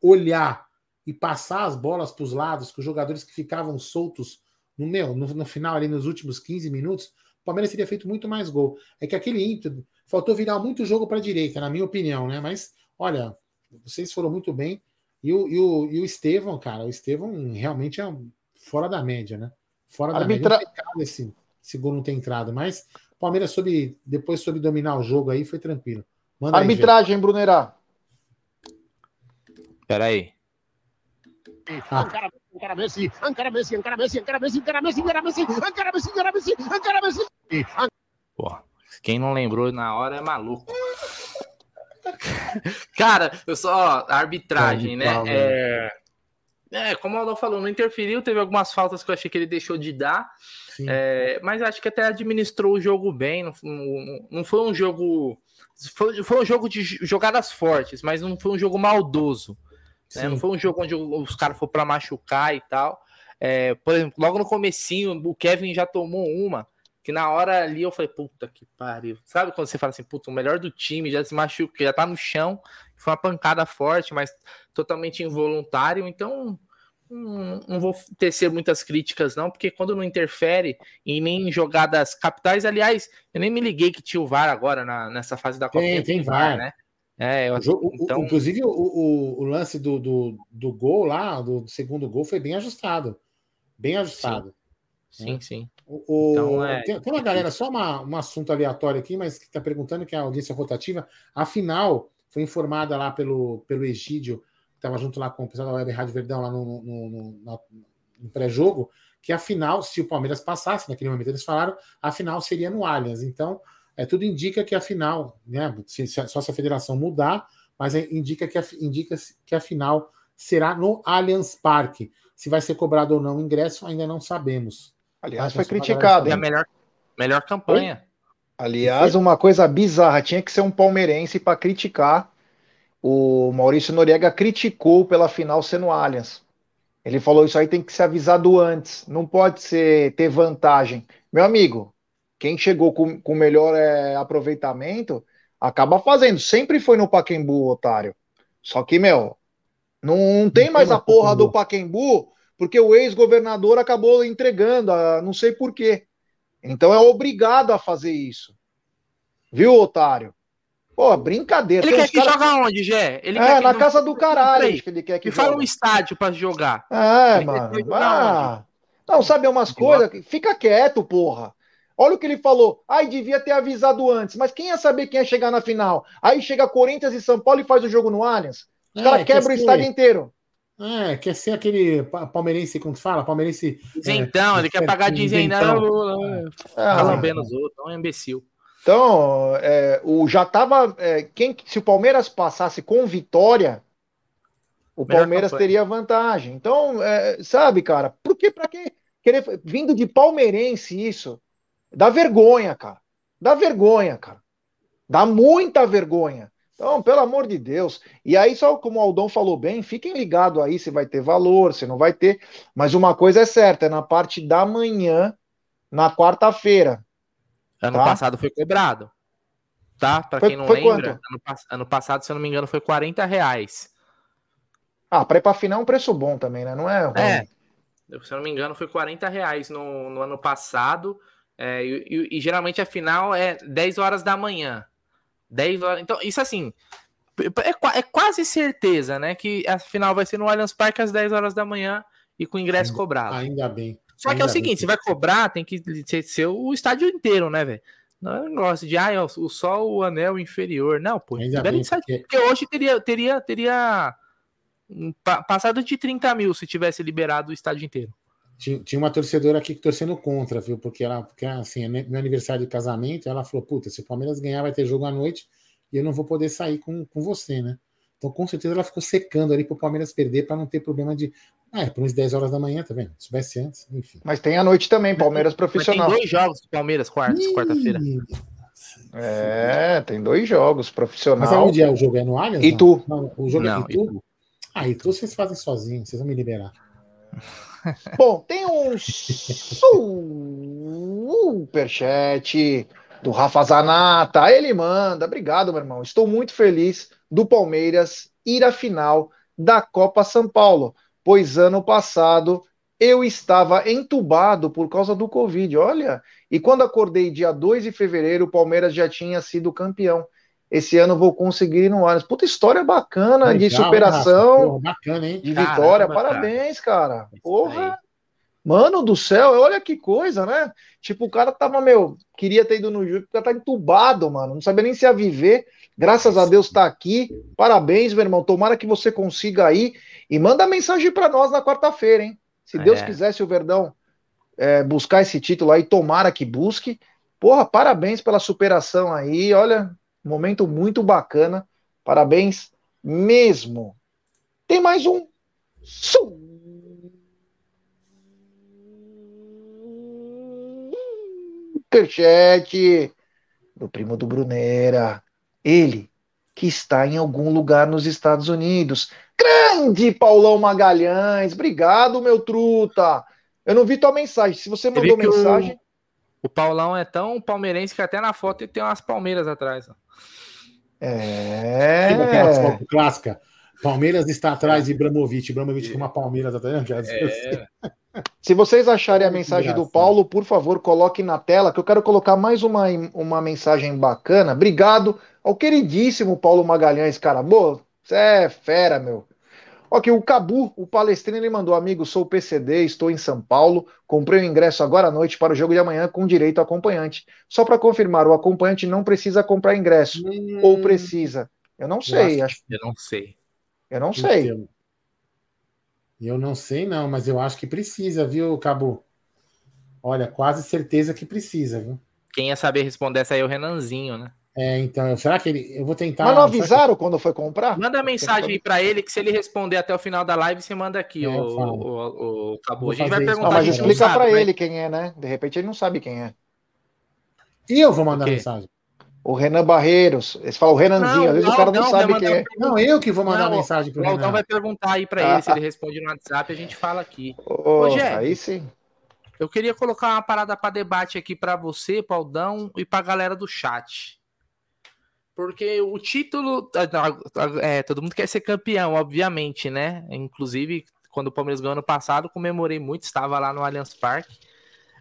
[SPEAKER 1] olhar e passar as bolas para os lados, com os jogadores que ficavam soltos no meu, no, no, final ali nos últimos 15 minutos, o Palmeiras teria feito muito mais gol. É que aquele ímpeto faltou virar muito jogo para a direita, na minha opinião, né? Mas olha, vocês foram muito bem. E o, e o, e o Estevão, cara, o Estevão realmente é fora da média, né? Fora Arbitra... da média. Esse, esse gol não ter entrado, mas Palmeiras soube, depois soube dominar o jogo aí, foi tranquilo.
[SPEAKER 2] Manda Arbitragem, aí, Brunerá.
[SPEAKER 3] Peraí.
[SPEAKER 1] Ankara Messi, Ankara Messi, Ankara Messi, Ankara Messi, Ankara Messi, Ankara Messi, Ankara Messi, Ankara Messi, Ankara Messi.
[SPEAKER 3] Pô, quem não lembrou na hora é maluco. Cara, eu só arbitragem, né? É, é, como o Aldo falou, não interferiu, teve algumas faltas que eu achei que ele deixou de dar. É, mas acho que até administrou o jogo bem. Não, não, não foi um jogo. Foi, foi, um jogo de jogadas fortes, mas não foi um jogo maldoso. Né? Não foi um jogo onde os caras foram para machucar e tal. É, por exemplo, logo no comecinho, o Kevin já tomou uma. Que na hora ali eu falei, puta que pariu. Sabe quando você fala assim, puta, o melhor do time já se machuca, já tá no chão. Foi uma pancada forte, mas totalmente involuntário. Então, não, não vou tecer muitas críticas, não, porque quando não interfere em nem jogadas capitais, aliás, eu nem me liguei que tinha o VAR agora na, nessa fase da
[SPEAKER 1] Copa. Tem, tem VAR, né? É, eu, o, então... Inclusive, o, o, o, lance do, do, do gol lá, do segundo gol, foi bem ajustado. Bem ajustado.
[SPEAKER 3] Sim, né? sim.
[SPEAKER 1] O, então, é... tem, tem, uma galera, só uma, um assunto aleatório aqui, mas que está perguntando que é a audiência rotativa. A final foi informada lá pelo, pelo Egídio, que estava junto lá com o pessoal da Web Rádio Verdão lá no, no, no, no pré-jogo, que a final, se o Palmeiras passasse, naquele momento eles falaram, a final seria no Allianz. Então, é, tudo indica que a final, né, se, só se a federação mudar, mas é, indica que a, indica que a final será no Allianz Parque. Se vai ser cobrado ou não o ingresso, ainda não sabemos.
[SPEAKER 2] Aliás, foi criticado.
[SPEAKER 3] É a melhor, melhor campanha.
[SPEAKER 2] Aliás, uma coisa bizarra, tinha que ser um palmeirense para criticar. O Maurício Noriega criticou pela final ser no Allianz. Ele falou isso aí tem que ser avisado antes, não pode ser ter vantagem. Meu amigo, quem chegou com, com melhor é, aproveitamento acaba fazendo. Sempre foi no Paquembu, otário. Só que, meu, não tem mais a porra do Paquembu, porque o ex-governador acabou entregando, a, não sei porquê. Então é obrigado a fazer isso. Viu, otário? Pô, brincadeira.
[SPEAKER 3] Ele quer que cara... jogar onde, Gé? Ele
[SPEAKER 2] é, na casa do caralho que ele quer que
[SPEAKER 3] Me fala um estádio pra jogar.
[SPEAKER 2] É, ele mano. Ah, não, sabe umas coisas? Fica quieto, porra. Olha o que ele falou. Ai, devia ter avisado antes. Mas quem ia saber quem ia chegar na final? Aí chega Corinthians e São Paulo e faz o jogo no Allianz. Os é, caras quebram o estádio inteiro.
[SPEAKER 1] É, quer ser aquele palmeirense, como fala? Palmeirense.
[SPEAKER 3] Então, é, ele quer pagar dizendo. Ah, lambendo os outros, é um imbecil.
[SPEAKER 2] Então, é, o, já tava. É, quem, se o Palmeiras passasse com vitória, o Melhor Palmeiras campanha. teria vantagem. Então, é, sabe, cara, por que, pra quê? Querer, vindo de palmeirense isso, dá vergonha, cara. Dá vergonha, cara. Dá muita vergonha. Então, pelo amor de Deus. E aí, só como o Aldão falou bem, fiquem ligados aí se vai ter valor, se não vai ter. Mas uma coisa é certa, é na parte da manhã, na quarta-feira.
[SPEAKER 3] Ano tá? passado foi cobrado. Tá? Para quem não lembra, ano, ano, passado, se eu não me engano, foi 40 reais.
[SPEAKER 2] Ah, para final é um preço bom também, né? Não é ruim. É.
[SPEAKER 3] Se eu não me engano, foi 40 reais no, no ano passado. É, e, e, e, geralmente a final é 10 horas da manhã. 10 horas. Então, isso assim. É, é, quase certeza, né? Que a final vai ser no Allianz Parque às 10 horas da manhã e com ingresso
[SPEAKER 1] ainda,
[SPEAKER 3] cobrado.
[SPEAKER 1] Ainda bem.
[SPEAKER 3] Só que é o seguinte: você vai cobrar, tem que ser, ser o estádio inteiro, né, velho? Não é um negócio de, ah, o, só o anel inferior. Não, pô. Ainda bem, porque... porque hoje teria, teria, teria passado de 30 mil se tivesse liberado o estádio inteiro.
[SPEAKER 1] Tinha, tinha uma torcedora aqui torcendo contra, viu? Porque ela, porque assim, é meu aniversário de casamento, ela falou: puta, se o Palmeiras ganhar, vai ter jogo à noite e eu não vou poder sair com, com você, né? Então, com certeza, ela ficou secando ali para o Palmeiras perder, para não ter problema de. Ah, é, por uns 10 horas da manhã, tá vendo? Se tivesse antes, enfim.
[SPEAKER 2] Mas tem a noite também, Palmeiras profissional.
[SPEAKER 3] tem dois jogos do Palmeiras, quarta-feira.
[SPEAKER 2] É, tem dois jogos, profissional. Mas
[SPEAKER 1] onde é o jogo? É no Allianz?
[SPEAKER 2] E tu?
[SPEAKER 1] o jogo não, é Itu? Itu? Ah, Itu vocês fazem sozinhos, vocês vão me liberar.
[SPEAKER 2] Bom, tem um superchat do Rafa Zanata. Ele manda. Obrigado, meu irmão. Estou muito feliz do Palmeiras ir à final da Copa São Paulo, pois ano passado eu estava entubado por causa do Covid. Olha, e quando acordei dia 2 de fevereiro, o Palmeiras já tinha sido campeão. Esse ano vou conseguir ir no Allianz. Puta história bacana Legal, de superação, Porra, bacana, hein? de vitória. Caramba, Parabéns, cara. cara. Porra. Mano do céu, olha que coisa, né? Tipo, o cara tava, meu, queria ter ido no jogo, porque tá entubado, mano. Não sabia nem se ia viver. Graças a Deus tá aqui. Parabéns, meu irmão. Tomara que você consiga aí. E manda mensagem para nós na quarta-feira, hein? Se é. Deus quiser, se o Verdão é, buscar esse título aí, tomara que busque. Porra, parabéns pela superação aí. Olha, momento muito bacana. Parabéns mesmo. Tem mais um superchat do primo do Brunera. Ele que está em algum lugar nos Estados Unidos. Grande Paulão Magalhães. Obrigado, meu truta. Eu não vi tua mensagem. Se você mandou mensagem.
[SPEAKER 3] O, o, Paulão é tão palmeirense que até na foto tem umas palmeiras atrás. Ó.
[SPEAKER 2] É.
[SPEAKER 1] Aquela foto clássica. Palmeiras está atrás de Ibramovic. Ibramovic com uma Palmeiras atrás.
[SPEAKER 2] É. Se vocês acharem a mensagem do Paulo, por favor, coloque na tela, que eu quero colocar mais uma, uma mensagem bacana. Obrigado ao queridíssimo Paulo Magalhães, cara. Boa, você é fera, meu. Ok, o Cabu, o palestrino, ele mandou, amigo, sou PCD, estou em São Paulo, comprei o ingresso agora à noite para o jogo de amanhã com direito ao acompanhante. Só para confirmar, o acompanhante não precisa comprar ingresso, hum... ou precisa? Eu não sei.
[SPEAKER 3] Eu,
[SPEAKER 2] acho...
[SPEAKER 3] eu não sei.
[SPEAKER 2] Eu não sei.
[SPEAKER 1] Eu, eu não sei não, mas eu acho que precisa, viu, Cabu? Olha, quase certeza que precisa, viu?
[SPEAKER 3] Quem ia saber responder essa aí é o Renanzinho, né?
[SPEAKER 1] É, então, será que ele. Eu vou tentar.
[SPEAKER 2] Mas não avisaram que... quando foi comprar?
[SPEAKER 3] Manda mensagem aí pra ele que se ele responder até o final da live, você manda aqui, é, o, o, o, Cabo. A gente vai perguntar. Não,
[SPEAKER 2] mas explica pra ele quem é, né? De repente ele não sabe quem é.
[SPEAKER 1] E eu vou mandar mensagem.
[SPEAKER 2] O Renan Barreiros. Eles falam o Renanzinho, não, às vezes não, o cara não, não sabe quem é.
[SPEAKER 1] Não, eu que vou mandar mensagem pro
[SPEAKER 3] o Renan. vai perguntar aí pra ele ah, se ele responde no WhatsApp, a gente fala aqui.
[SPEAKER 2] Oh, Ô, Gé, aí sim.
[SPEAKER 3] Eu queria colocar uma parada para debate aqui para você, Paudão, e pra galera do chat. Porque o título. É, todo mundo quer ser campeão, obviamente, né? Inclusive, quando o Palmeiras ganhou ano passado, comemorei muito, estava lá no Allianz Parque.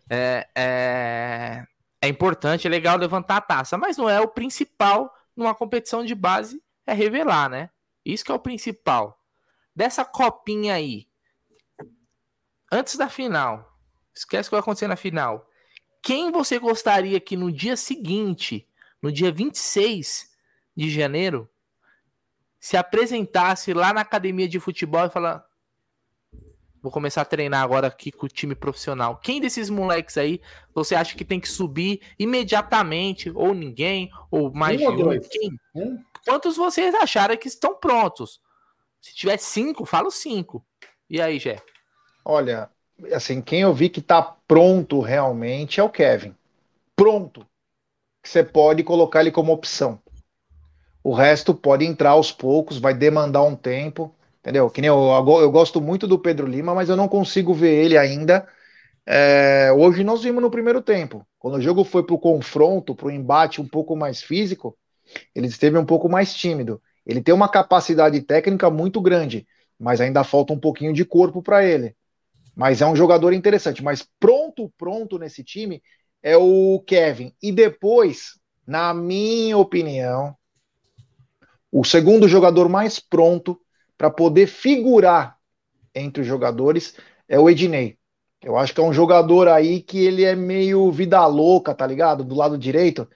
[SPEAKER 3] É, é, é importante, é legal levantar a taça, mas não é o principal numa competição de base, é revelar, né? Isso que é o principal. Dessa copinha aí, antes da final, esquece o que vai acontecer na final. Quem você gostaria que no dia seguinte, no dia 26, de janeiro se apresentasse lá na academia de futebol e falar: Vou começar a treinar agora aqui com o time profissional. Quem desses moleques aí você acha que tem que subir imediatamente? Ou ninguém? Ou mais um de? Quem? Um? Quantos vocês acharam que estão prontos? Se tiver cinco, fala cinco. E aí, Jé?
[SPEAKER 2] Olha, assim, quem eu vi que tá pronto realmente é o Kevin. Pronto. Que você pode colocar ele como opção. O resto pode entrar aos poucos, vai demandar um tempo, entendeu? Que nem eu, eu gosto muito do Pedro Lima, mas eu não consigo ver ele ainda. É, hoje nós vimos no primeiro tempo, quando o jogo foi para o confronto, para o embate um pouco mais físico, ele esteve um pouco mais tímido. Ele tem uma capacidade técnica muito grande, mas ainda falta um pouquinho de corpo para ele. Mas é um jogador interessante. Mas pronto, pronto nesse time é o Kevin. E depois, na minha opinião, o segundo jogador mais pronto para poder figurar entre os jogadores é o Ednei. Eu acho que é um jogador aí que ele é meio vida louca, tá ligado? Do lado direito.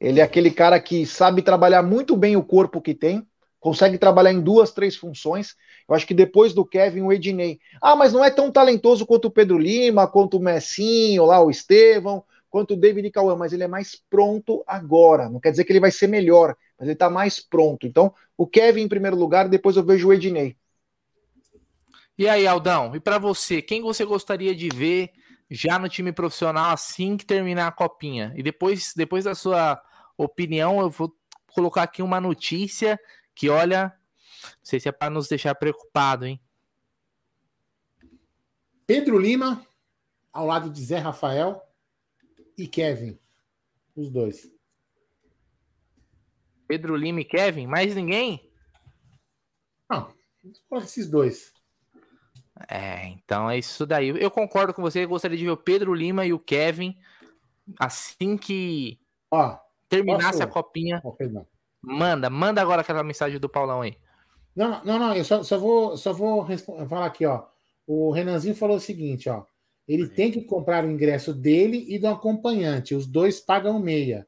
[SPEAKER 2] Ele é aquele cara que sabe trabalhar muito bem o corpo que tem, consegue trabalhar em duas, três funções. Eu acho que depois do Kevin, o Ednei. Ah, mas não é tão talentoso quanto o Pedro Lima, quanto o Messinho, lá, o Estevão, quanto o David Cauã, mas ele é mais pronto agora. Não quer dizer que ele vai ser melhor, mas ele está mais pronto. Então, o Kevin em primeiro lugar, depois eu vejo o Ednei.
[SPEAKER 3] E aí, Aldão, e para você, quem você gostaria de ver já no time profissional assim que terminar a copinha? E depois, depois da sua opinião, eu vou colocar aqui uma notícia que, olha, não sei se é para nos deixar preocupado, hein?
[SPEAKER 1] Pedro Lima, ao lado de Zé Rafael e Kevin. Os dois.
[SPEAKER 3] Pedro Lima e Kevin? Mais ninguém?
[SPEAKER 1] Não, esses dois.
[SPEAKER 3] É, então é isso daí. Eu concordo com você, eu gostaria de ver o Pedro Lima e o Kevin assim que
[SPEAKER 1] Ó,
[SPEAKER 3] terminasse posso... a copinha. Oh, manda, manda agora aquela mensagem do Paulão aí.
[SPEAKER 1] Não, não, não, eu só, só vou, só vou falar aqui, ó. O Renanzinho falou o seguinte, ó. Ele tem que comprar o ingresso dele e do acompanhante. Os dois pagam meia.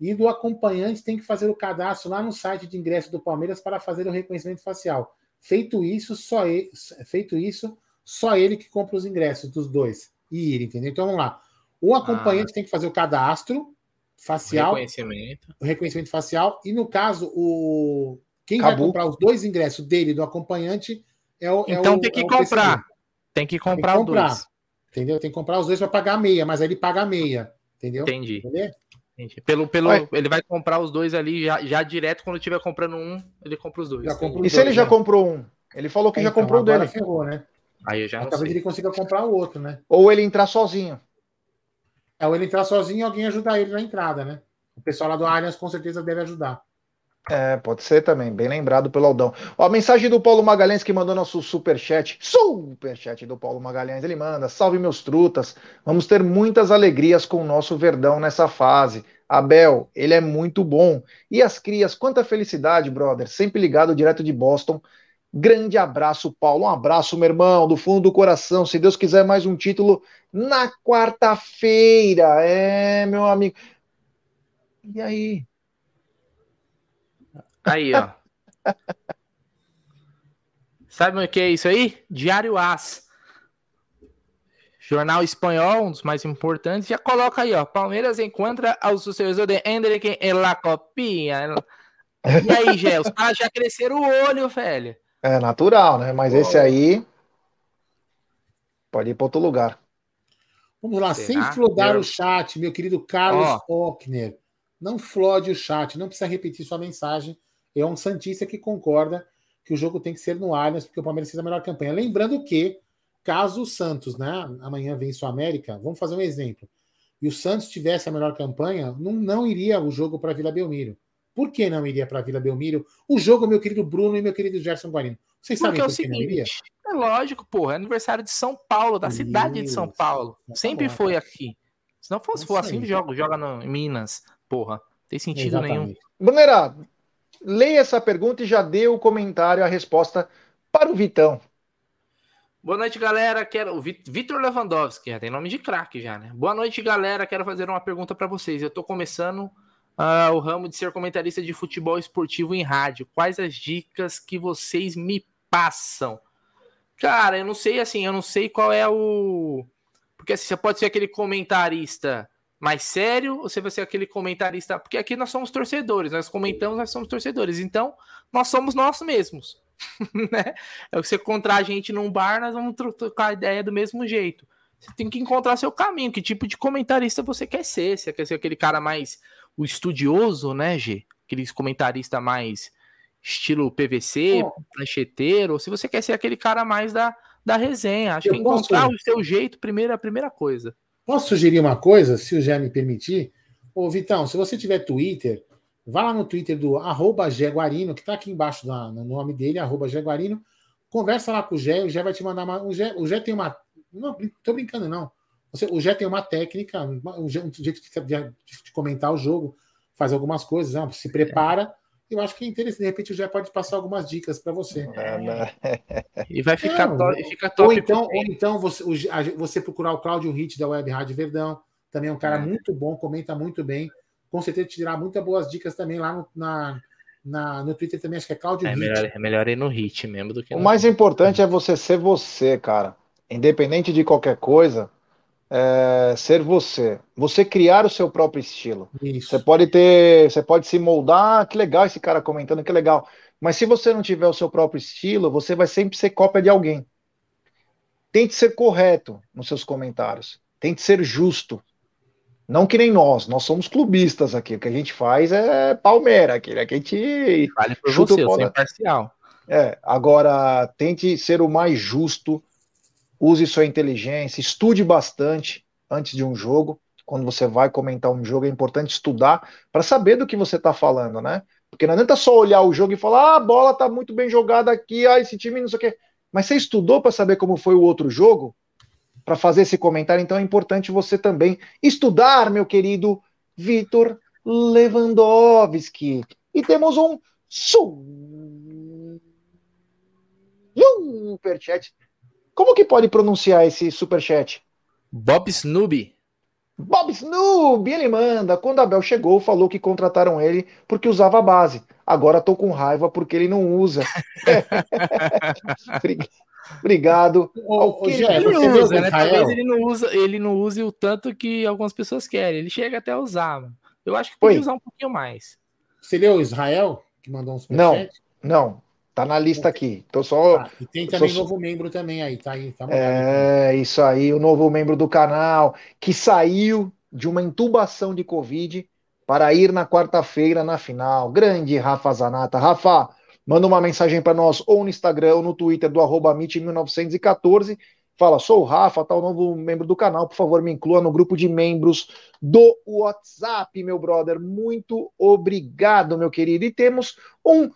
[SPEAKER 1] E do acompanhante tem que fazer o cadastro lá no site de ingresso do Palmeiras para fazer o reconhecimento facial. Feito isso, só ele, feito isso, só ele que compra os ingressos dos dois e ir, entendeu? Então vamos lá. O acompanhante ah. tem que fazer o cadastro facial,
[SPEAKER 3] o reconhecimento.
[SPEAKER 1] o reconhecimento facial e no caso o quem Acabou. vai comprar os dois ingressos dele e do acompanhante é o
[SPEAKER 3] Então
[SPEAKER 1] é
[SPEAKER 3] tem que é comprar. Tem que comprar, tem que comprar dois.
[SPEAKER 1] Entendeu? Tem que comprar os dois para pagar meia, mas aí ele paga meia, entendeu?
[SPEAKER 3] Entendi. Entendeu? Pelo, pelo, ele vai comprar os dois ali já, já direto quando estiver comprando um, ele compra os dois.
[SPEAKER 2] E se ele já né? comprou um? Ele falou que é, já então, comprou o dele.
[SPEAKER 1] Ferrou, né?
[SPEAKER 3] Aí eu já
[SPEAKER 1] não Talvez sei. ele consiga comprar o outro, né?
[SPEAKER 2] Ou ele entrar sozinho.
[SPEAKER 1] É, ou ele entrar sozinho e alguém ajudar ele na entrada, né? O pessoal lá do Allianz com certeza deve ajudar.
[SPEAKER 2] É, pode ser também, bem lembrado pelo Aldão. Ó, a mensagem do Paulo Magalhães que mandou nosso superchat. Superchat do Paulo Magalhães. Ele manda: Salve meus trutas. Vamos ter muitas alegrias com o nosso Verdão nessa fase. Abel, ele é muito bom. E as crias, quanta felicidade, brother. Sempre ligado direto de Boston. Grande abraço, Paulo. Um abraço, meu irmão, do fundo do coração. Se Deus quiser mais um título na quarta-feira. É, meu amigo. E aí?
[SPEAKER 3] Aí, ó. Sabe o que é isso aí? Diário As. Jornal espanhol, um dos mais importantes. Já coloca aí, ó. Palmeiras encontra ao sucessor de Hendrick em La Copinha. E aí, Gé, os caras já cresceram o olho, velho.
[SPEAKER 2] É natural, né? Mas esse aí pode ir para outro lugar.
[SPEAKER 1] Vamos lá, Será? sem flodar o chat, meu querido Carlos. Ockner. Não flode o chat, não precisa repetir sua mensagem. É um Santista que concorda que o jogo tem que ser no Allianz, porque o Palmeiras fez a melhor campanha. Lembrando que, caso o Santos, né, amanhã vença o América, vamos fazer um exemplo, e o Santos tivesse a melhor campanha, não, não iria o jogo para Vila Belmiro. Por que não iria para Vila Belmiro? O jogo, meu querido Bruno e meu querido Gerson Guarino. Vocês Porque sabem é por é que não iria?
[SPEAKER 3] É lógico, porra. É aniversário de São Paulo, da Isso, cidade de São Paulo. Tá Sempre bom, foi tá. aqui. Se não fosse, for assim, joga, joga no, em Minas. Porra, tem sentido Exatamente. nenhum.
[SPEAKER 2] Brunerá, leia essa pergunta e já dê o comentário, a resposta para o Vitão.
[SPEAKER 3] Boa noite, galera. Quero o Vitor Lewandowski, já tem nome de craque já, né? Boa noite, galera. Quero fazer uma pergunta para vocês. Eu tô começando uh, o ramo de ser comentarista de futebol esportivo em rádio. Quais as dicas que vocês me passam? Cara, eu não sei assim, eu não sei qual é o. Porque assim, você pode ser aquele comentarista mais sério, ou você vai ser aquele comentarista. Porque aqui nós somos torcedores, nós comentamos, nós somos torcedores. Então, nós somos nós mesmos. né? É você encontrar a gente num bar, nós vamos trocar a ideia do mesmo jeito. Você tem que encontrar seu caminho, que tipo de comentarista você quer ser. Você quer ser aquele cara mais o estudioso, né, G? Aquele comentarista mais estilo PVC, oh. plancheteiro, ou se você quer ser aquele cara mais da, da resenha. Acho Eu que encontrar posso... o seu jeito primeiro é a primeira coisa.
[SPEAKER 1] Posso sugerir uma coisa, se o Gé me permitir? Ô, Vitão, se você tiver Twitter, vá lá no Twitter do arroba Guarino, que está aqui embaixo do no nome dele, arroba Guarino, conversa lá com o Gé, o Gé vai te mandar uma. O Gé, o tem uma. Não, tô brincando, não. O Jé tem uma técnica, um, jeito de, de, comentar o jogo, faz algumas coisas, né? se prepara. Eu acho que é interessante. De repente o Jé pode passar algumas dicas para você.
[SPEAKER 3] e vai ficar, Não,
[SPEAKER 1] top, fica top. Ou então, ou então você, você procurar o Cláudio Hit da Web Rádio Verdão. Também é um cara é. muito bom, comenta muito bem. Com certeza te dirá muitas boas dicas também lá no, na, na, no Twitter também, acho que é Cláudio
[SPEAKER 3] é
[SPEAKER 1] Hit.
[SPEAKER 3] Melhor, é melhor ir no Hit mesmo do que
[SPEAKER 2] O mais importante é você ser você, cara. Independente de qualquer coisa, é, ser você. Você criar o seu próprio estilo. Isso. Você pode ter, você pode se moldar, que legal esse cara comentando, que legal. Mas se você não tiver o seu próprio estilo, você vai sempre ser cópia de alguém. Tente ser correto nos seus comentários. Tente ser justo. Não que nem nós, nós somos clubistas aqui. O que a gente faz é Palmeira, aqui, né? Que a gente
[SPEAKER 3] vale por chuta você, o imparcial.
[SPEAKER 2] É, agora tente ser o mais justo use sua inteligência, estude bastante antes de um jogo. Quando você vai comentar um jogo, é importante estudar para saber do que você está falando, né? Porque não adianta só olhar o jogo e falar, ah, a bola tá muito bem jogada aqui, ah, esse time não sei o quê. Mas você estudou para saber como foi o outro jogo? Para fazer esse comentário, então é importante você também estudar, meu querido Vitor Lewandowski. E temos um superchat como que pode pronunciar esse superchat?
[SPEAKER 3] Bob Snooby.
[SPEAKER 2] Bob Snooby, ele manda. Quando Abel chegou, falou que contrataram ele porque usava a base. Agora tô com raiva porque ele não usa. Obrigado.
[SPEAKER 3] O, o, ele, usa, né? Talvez ele não, usa, ele não use o tanto que algumas pessoas querem. Ele chega até a usar. Mano. Eu acho que pode usar um pouquinho mais.
[SPEAKER 1] Você leu Israel, que mandou um
[SPEAKER 2] superchat? Não, não. Tá na lista aqui. Tô só.
[SPEAKER 1] Tá, e tem também só... novo membro também aí, tá aí. Tá
[SPEAKER 2] é, isso aí, o novo membro do canal que saiu de uma intubação de Covid para ir na quarta-feira na final. Grande Rafa Zanata. Rafa, manda uma mensagem para nós ou no Instagram ou no Twitter do arroba 1914 Fala, sou o Rafa, tá o novo membro do canal. Por favor, me inclua no grupo de membros do WhatsApp, meu brother. Muito obrigado, meu querido. E temos um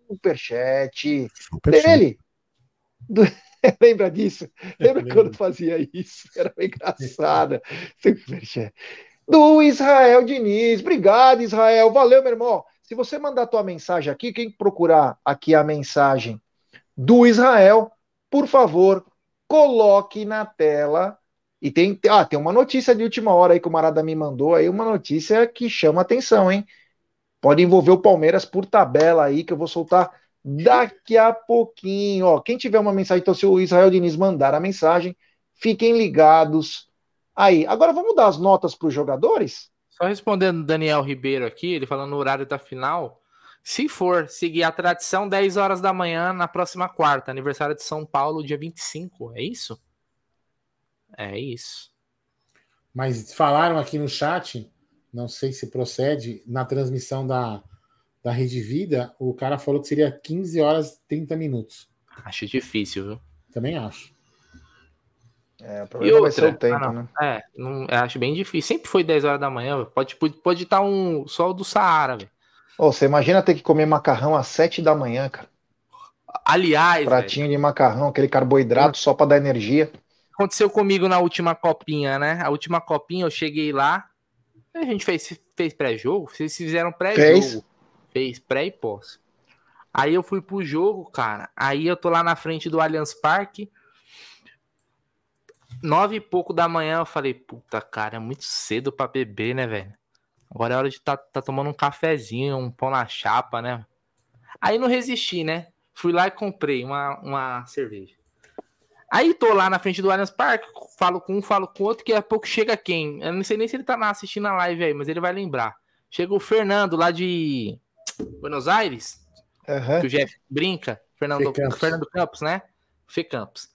[SPEAKER 2] Superchat. Dele. Do... Lembra disso? Lembra quando fazia isso? Era bem engraçado. Superchat. Do Israel Diniz. Obrigado, Israel. Valeu, meu irmão. Se você mandar tua mensagem aqui, quem procurar aqui a mensagem do Israel, por favor, coloque na tela. E tem, ah, tem uma notícia de última hora aí que o Marada me mandou aí, uma notícia que chama atenção, hein? Pode envolver o Palmeiras por tabela aí, que eu vou soltar daqui a pouquinho. Ó, quem tiver uma mensagem, então, se o Israel Diniz mandar a mensagem, fiquem ligados aí. Agora vamos dar as notas para os jogadores?
[SPEAKER 3] Só respondendo Daniel Ribeiro aqui, ele falando no horário da final. Se for seguir a tradição, 10 horas da manhã na próxima quarta, aniversário de São Paulo, dia 25. É isso? É isso.
[SPEAKER 1] Mas falaram aqui no chat, não sei se procede, na transmissão da, da Rede Vida, o cara falou que seria 15 horas e 30 minutos.
[SPEAKER 3] Acho difícil, viu?
[SPEAKER 1] Também acho.
[SPEAKER 2] É, o problema vai ser o tempo,
[SPEAKER 3] ah,
[SPEAKER 2] né?
[SPEAKER 3] É, não, acho bem difícil. Sempre foi 10 horas da manhã. Pode, pode, pode estar um sol do Saara, velho.
[SPEAKER 2] Oh, você imagina ter que comer macarrão às 7 da manhã, cara.
[SPEAKER 3] Aliás.
[SPEAKER 2] Pratinho véio, de macarrão, aquele carboidrato só para dar energia.
[SPEAKER 3] Aconteceu comigo na última copinha, né? A última copinha eu cheguei lá. A gente fez, fez pré-jogo. Vocês fizeram pré-jogo. Fez pré e pós. Aí eu fui pro jogo, cara. Aí eu tô lá na frente do Allianz Parque nove e pouco da manhã, eu falei, puta, cara, é muito cedo para beber, né, velho? Agora é hora de tá, tá tomando um cafezinho, um pão na chapa, né? Aí não resisti, né? Fui lá e comprei uma, uma cerveja. Aí tô lá na frente do Allianz Parque, falo com um, falo com outro, que a pouco chega quem? Eu não sei nem se ele tá assistindo a live aí, mas ele vai lembrar. Chega o Fernando lá de Buenos Aires, uhum. que o Jeff brinca, Fernando, Campos. Fernando Campos, né? Fê Campos.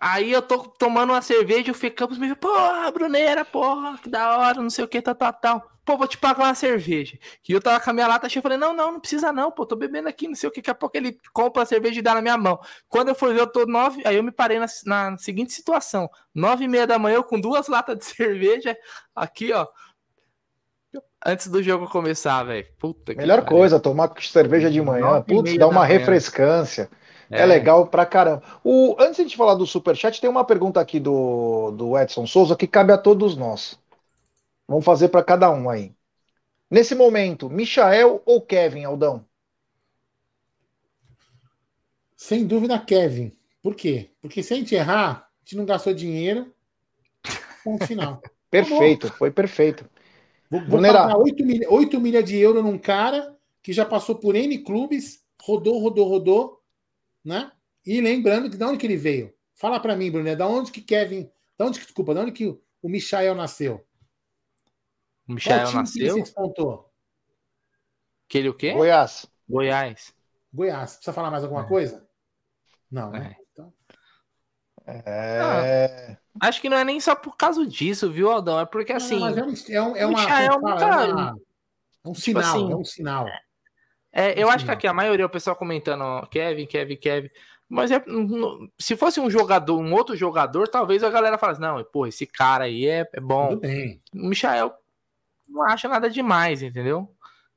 [SPEAKER 3] Aí eu tô tomando uma cerveja e o Fê Campos me porra, Bruneira, porra, que da hora, não sei o que, tal, tal, tal. Pô, vou te pagar uma cerveja. E eu tava com a minha lata cheia, eu falei, não, não, não precisa não, pô, tô bebendo aqui, não sei o que, daqui a pouco ele compra a cerveja e dá na minha mão. Quando eu fui ver, eu tô nove, aí eu me parei na, na seguinte situação, nove e meia da manhã, eu com duas latas de cerveja, aqui, ó, antes do jogo começar, velho.
[SPEAKER 2] Melhor coisa, tomar cerveja de manhã, putz, dá uma refrescância. É. é, legal pra caramba. O, antes de falar do Superchat, tem uma pergunta aqui do, do Edson Souza que cabe a todos nós. Vamos fazer para cada um aí. Nesse momento, Michael ou Kevin, Aldão?
[SPEAKER 1] Sem dúvida, Kevin. Por quê? Porque se a gente errar, a gente não gastou dinheiro. Ponto final.
[SPEAKER 2] perfeito, foi perfeito.
[SPEAKER 1] Vou, vou pagar 8 milhas, 8 milhas de euro num cara que já passou por N clubes, rodou, rodou, rodou, né? E lembrando que de onde que ele veio? Fala para mim, Bruno, da onde que Kevin, da onde que desculpa, da onde que o Michael nasceu?
[SPEAKER 3] O Michael nasceu? Que ele o quê?
[SPEAKER 2] Goiás.
[SPEAKER 3] Goiás.
[SPEAKER 1] Goiás. Precisa falar mais alguma é. coisa? Não, né? É. Então...
[SPEAKER 3] É... Ah, acho que não é nem só por causa disso, viu, Aldão? É porque assim. Não, é,
[SPEAKER 1] um, é, um, é, uma,
[SPEAKER 3] Michael,
[SPEAKER 1] é, é, uma, é um tipo sinal, assim, é um sinal.
[SPEAKER 3] É, eu acho que aqui a maioria, o pessoal comentando Kevin, Kevin, Kevin. Mas é, se fosse um jogador, um outro jogador, talvez a galera falasse: não, pô, esse cara aí é, é bom. Tudo bem. O Michael não acha nada demais, entendeu?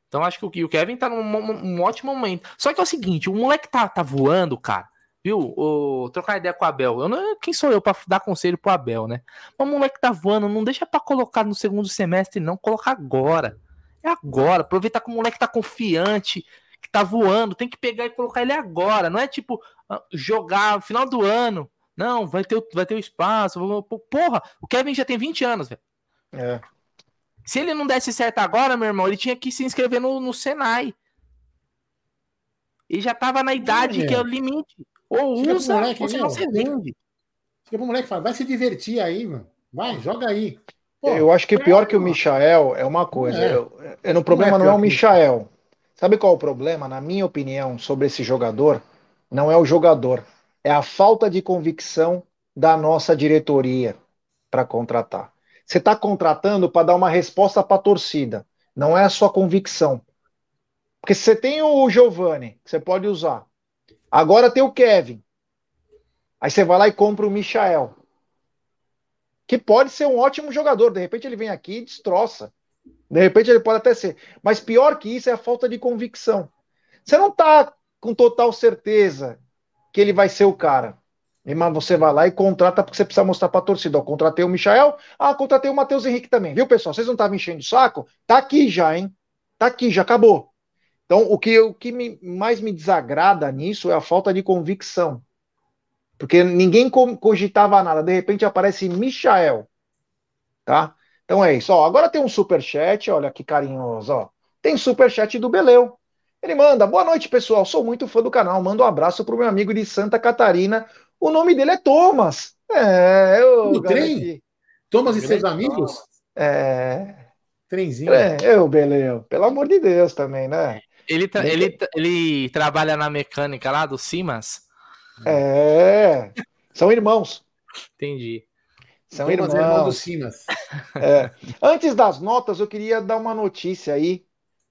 [SPEAKER 3] Então acho que o, Kevin tá num, um ótimo momento. Só que é o seguinte: o moleque tá, tá voando, cara. Viu? O, trocar ideia com o Abel. Eu não, quem sou eu para dar conselho pro Abel, né? O moleque tá voando, não deixa para colocar no segundo semestre, não. Coloca agora. É agora. Aproveitar que o moleque tá confiante, que tá voando. Tem que pegar e colocar ele agora. Não é tipo ah, jogar no final do ano. Não, vai ter, vai ter o espaço. Porra, o Kevin já tem 20 anos, velho. É. Se ele não desse certo agora, meu irmão, ele tinha que se inscrever no, no Senai. Ele já tava na idade é, que é o limite. Ou Fica usa, moleque, ou não se vende.
[SPEAKER 1] Fica pro moleque fala, vai se divertir aí, mano. Vai, joga aí.
[SPEAKER 2] Pô, eu acho que pior que o Michael é uma coisa. É. Eu, eu, o problema não é, não é o Michael. Sabe qual é o problema, na minha opinião, sobre esse jogador? Não é o jogador, é a falta de convicção da nossa diretoria para contratar. Você está contratando para dar uma resposta para a torcida, não é a sua convicção. Porque você tem o Giovanni, que você pode usar. Agora tem o Kevin. Aí você vai lá e compra o Michael que pode ser um ótimo jogador. De repente ele vem aqui e destroça. De repente ele pode até ser. Mas pior que isso é a falta de convicção. Você não está com total certeza que ele vai ser o cara. Mas você vai lá e contrata porque você precisa mostrar para a torcida. Ó, contratei o Michael, ah, contratei o Matheus Henrique também. Viu, pessoal? Vocês não estavam enchendo o saco? Tá aqui já, hein? Tá aqui, já acabou. Então, o que, o que me, mais me desagrada nisso é a falta de convicção. Porque ninguém cogitava nada. De repente aparece Michael. Tá? Então é isso. Ó, agora tem um super chat, olha que carinhoso. Ó. Tem super chat do Beleu. Ele manda: Boa noite, pessoal. Sou muito fã do canal. Manda um abraço pro meu amigo de Santa Catarina. O nome dele é Thomas. É,
[SPEAKER 1] eu. Do trem? Thomas e seus amigos?
[SPEAKER 2] É.
[SPEAKER 1] Trenzinho.
[SPEAKER 2] É, eu, Beleu. Pelo amor de Deus também, né?
[SPEAKER 3] Ele, tra ele, ele trabalha na mecânica lá do Simas?
[SPEAKER 2] É. São irmãos.
[SPEAKER 3] Entendi.
[SPEAKER 2] São Thomas irmãos. É irmão do
[SPEAKER 1] Simas.
[SPEAKER 2] É. Antes das notas, eu queria dar uma notícia aí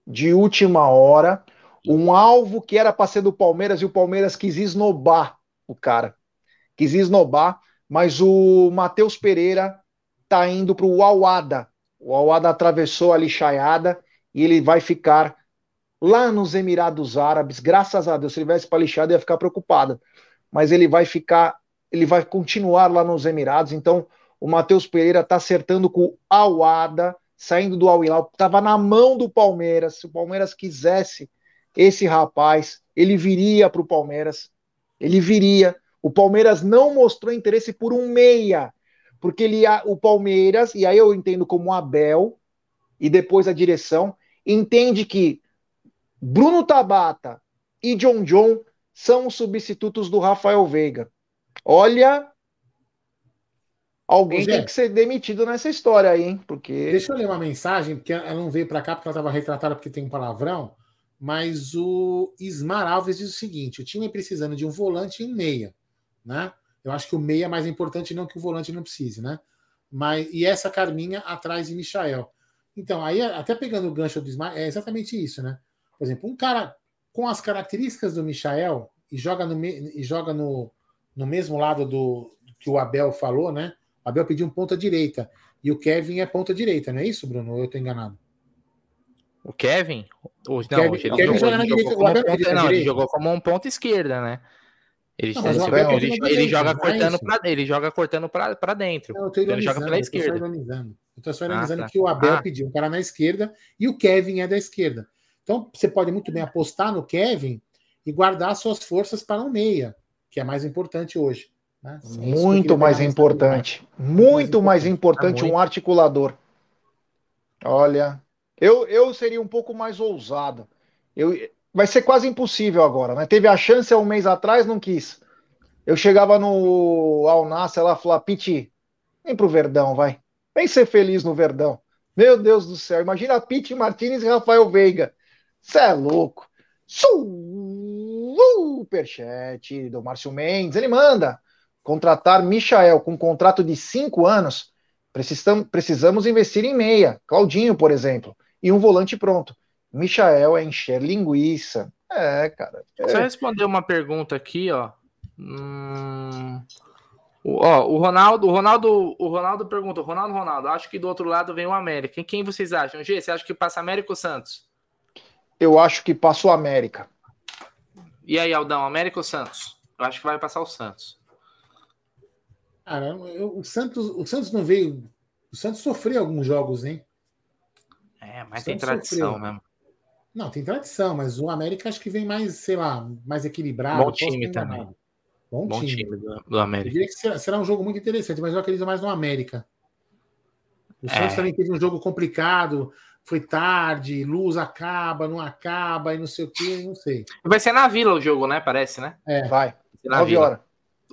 [SPEAKER 2] de última hora. Um alvo que era para ser do Palmeiras e o Palmeiras quis esnobar o cara. Quis esnobar, mas o Matheus Pereira tá indo para o Awada. O Awada atravessou a lixaiada e ele vai ficar lá nos Emirados Árabes. Graças a Deus, se ele tivesse para lixada, ia ficar preocupado. Mas ele vai ficar, ele vai continuar lá nos Emirados. Então, o Matheus Pereira está acertando com o Awada saindo do Al Hilal, estava na mão do Palmeiras. Se o Palmeiras quisesse esse rapaz, ele viria para o Palmeiras. Ele viria. O Palmeiras não mostrou interesse por um meia, porque ele, o Palmeiras, e aí eu entendo como Abel, e depois a direção, entende que Bruno Tabata e John John são os substitutos do Rafael Veiga. Olha, Alguém tem que ser demitido nessa história aí, hein? Porque.
[SPEAKER 1] Deixa eu ler uma mensagem, porque ela não veio para cá porque ela estava retratada porque tem um palavrão. Mas o Ismar Alves diz o seguinte: o time precisando de um volante e um meia, né? Eu acho que o meia é mais importante, não que o volante não precise, né? Mas, e essa Carminha atrás de Michael. Então, aí, até pegando o gancho do Ismar, é exatamente isso, né? Por exemplo, um cara com as características do Michael e joga no, e joga no, no mesmo lado do que o Abel falou, né? Abel pediu um ponta direita. E o Kevin é ponta direita, não é isso, Bruno? Ou eu estou enganado?
[SPEAKER 3] O Kevin? Hoje, não, Kevin, hoje ele, Kevin jogou, ele, jogou, como ponta, não, ele jogou como um ponto esquerda, né? Ele, não, ele, Abel, ele, ele, ele joga cortando pra, ele joga cortando para dentro. Não,
[SPEAKER 1] então ele joga pela esquerda. Eu estou só ironizando ah, tá. que o Abel ah. pediu um cara na esquerda e o Kevin é da esquerda. Então você pode muito bem apostar no Kevin e guardar suas forças para um meia, que é mais importante hoje.
[SPEAKER 2] Né? Muito mais importante. Muito mais importante um articulador. Olha, eu, eu seria um pouco mais ousado. Eu, vai ser quase impossível agora, né? Teve a chance há um mês atrás, não quis. Eu chegava no Alnassa, ela falou: Piti, vem pro Verdão, vai. Vem ser feliz no Verdão. Meu Deus do céu, imagina Piti Martinez e Rafael Veiga. Você é louco. Superchat do Márcio Mendes, ele manda contratar Michael com um contrato de cinco anos, precisamos, precisamos investir em meia. Claudinho, por exemplo, e um volante pronto. Michael é encher linguiça. É, cara. É.
[SPEAKER 3] Só responder uma pergunta aqui, ó. Hum... O, ó, o Ronaldo, o Ronaldo, o Ronaldo pergunta, Ronaldo, Ronaldo, acho que do outro lado vem o América. Quem, quem vocês acham? G, você acha que passa América ou Santos?
[SPEAKER 2] Eu acho que passa o América.
[SPEAKER 3] E aí, Aldão, América ou Santos? Eu acho que vai passar o Santos.
[SPEAKER 1] Cara, eu, o, Santos, o Santos não veio. O Santos sofreu alguns jogos, hein?
[SPEAKER 3] É, mas tem tradição sofreu. mesmo.
[SPEAKER 1] Não, tem tradição, mas o América acho que vem mais, sei lá, mais equilibrado.
[SPEAKER 3] Bom time também.
[SPEAKER 1] Bom, Bom time.
[SPEAKER 3] time do, do, América. Eu
[SPEAKER 1] diria que será, será, um jogo muito interessante, mas eu acredito mais no América. O é. Santos também teve um jogo complicado, foi tarde, luz acaba, não acaba, e não sei o que, não sei.
[SPEAKER 3] Vai ser na Vila o jogo, né? Parece, né?
[SPEAKER 2] É. Vai. 9 horas.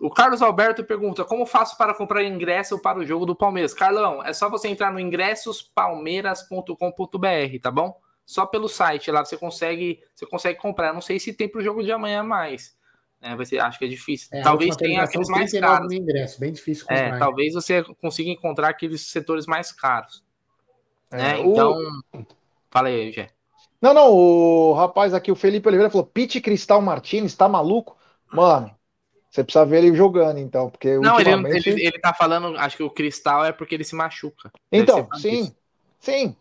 [SPEAKER 3] O Carlos Alberto pergunta: como faço para comprar ingresso para o jogo do Palmeiras? Carlão, é só você entrar no ingressospalmeiras.com.br, tá bom? Só pelo site lá você consegue, você consegue comprar. não sei se tem para o jogo de amanhã mais. É, vai ser, acho que é difícil. É, talvez tenha aqueles mais caros.
[SPEAKER 1] Ingresso, bem difícil
[SPEAKER 3] é, comprar. É, talvez você consiga encontrar aqueles setores mais caros. É, né? Então, o... fala aí, Gé.
[SPEAKER 2] Não, não, o rapaz aqui, o Felipe Oliveira falou: Pete Cristal Martins, tá maluco? Mano, você precisa ver ele jogando, então, porque
[SPEAKER 3] Não, ultimamente... ele, ele, ele tá falando, acho que o Cristal é porque ele se machuca.
[SPEAKER 2] Então, sim, sim.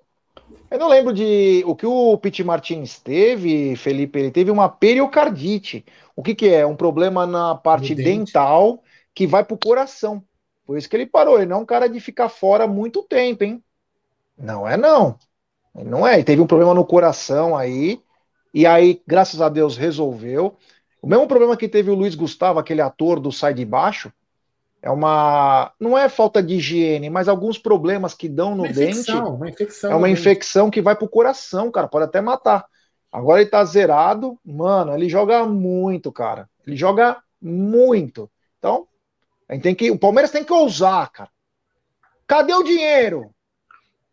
[SPEAKER 2] Eu não lembro de o que o Pete Martins teve, Felipe, ele teve uma periocardite. O que que é? Um problema na parte dental que vai pro coração. Por isso que ele parou, ele não é um cara de ficar fora muito tempo, hein? Não é não. Não é, ele teve um problema no coração aí, e aí, graças a Deus, resolveu. O mesmo problema que teve o Luiz Gustavo, aquele ator do Sai de Baixo, é uma. Não é falta de higiene, mas alguns problemas que dão no uma dente. Uma infecção. É uma infecção que vai pro coração, cara, pode até matar. Agora ele tá zerado, mano, ele joga muito, cara. Ele joga muito. Então, a gente tem que. O Palmeiras tem que ousar, cara. Cadê o dinheiro?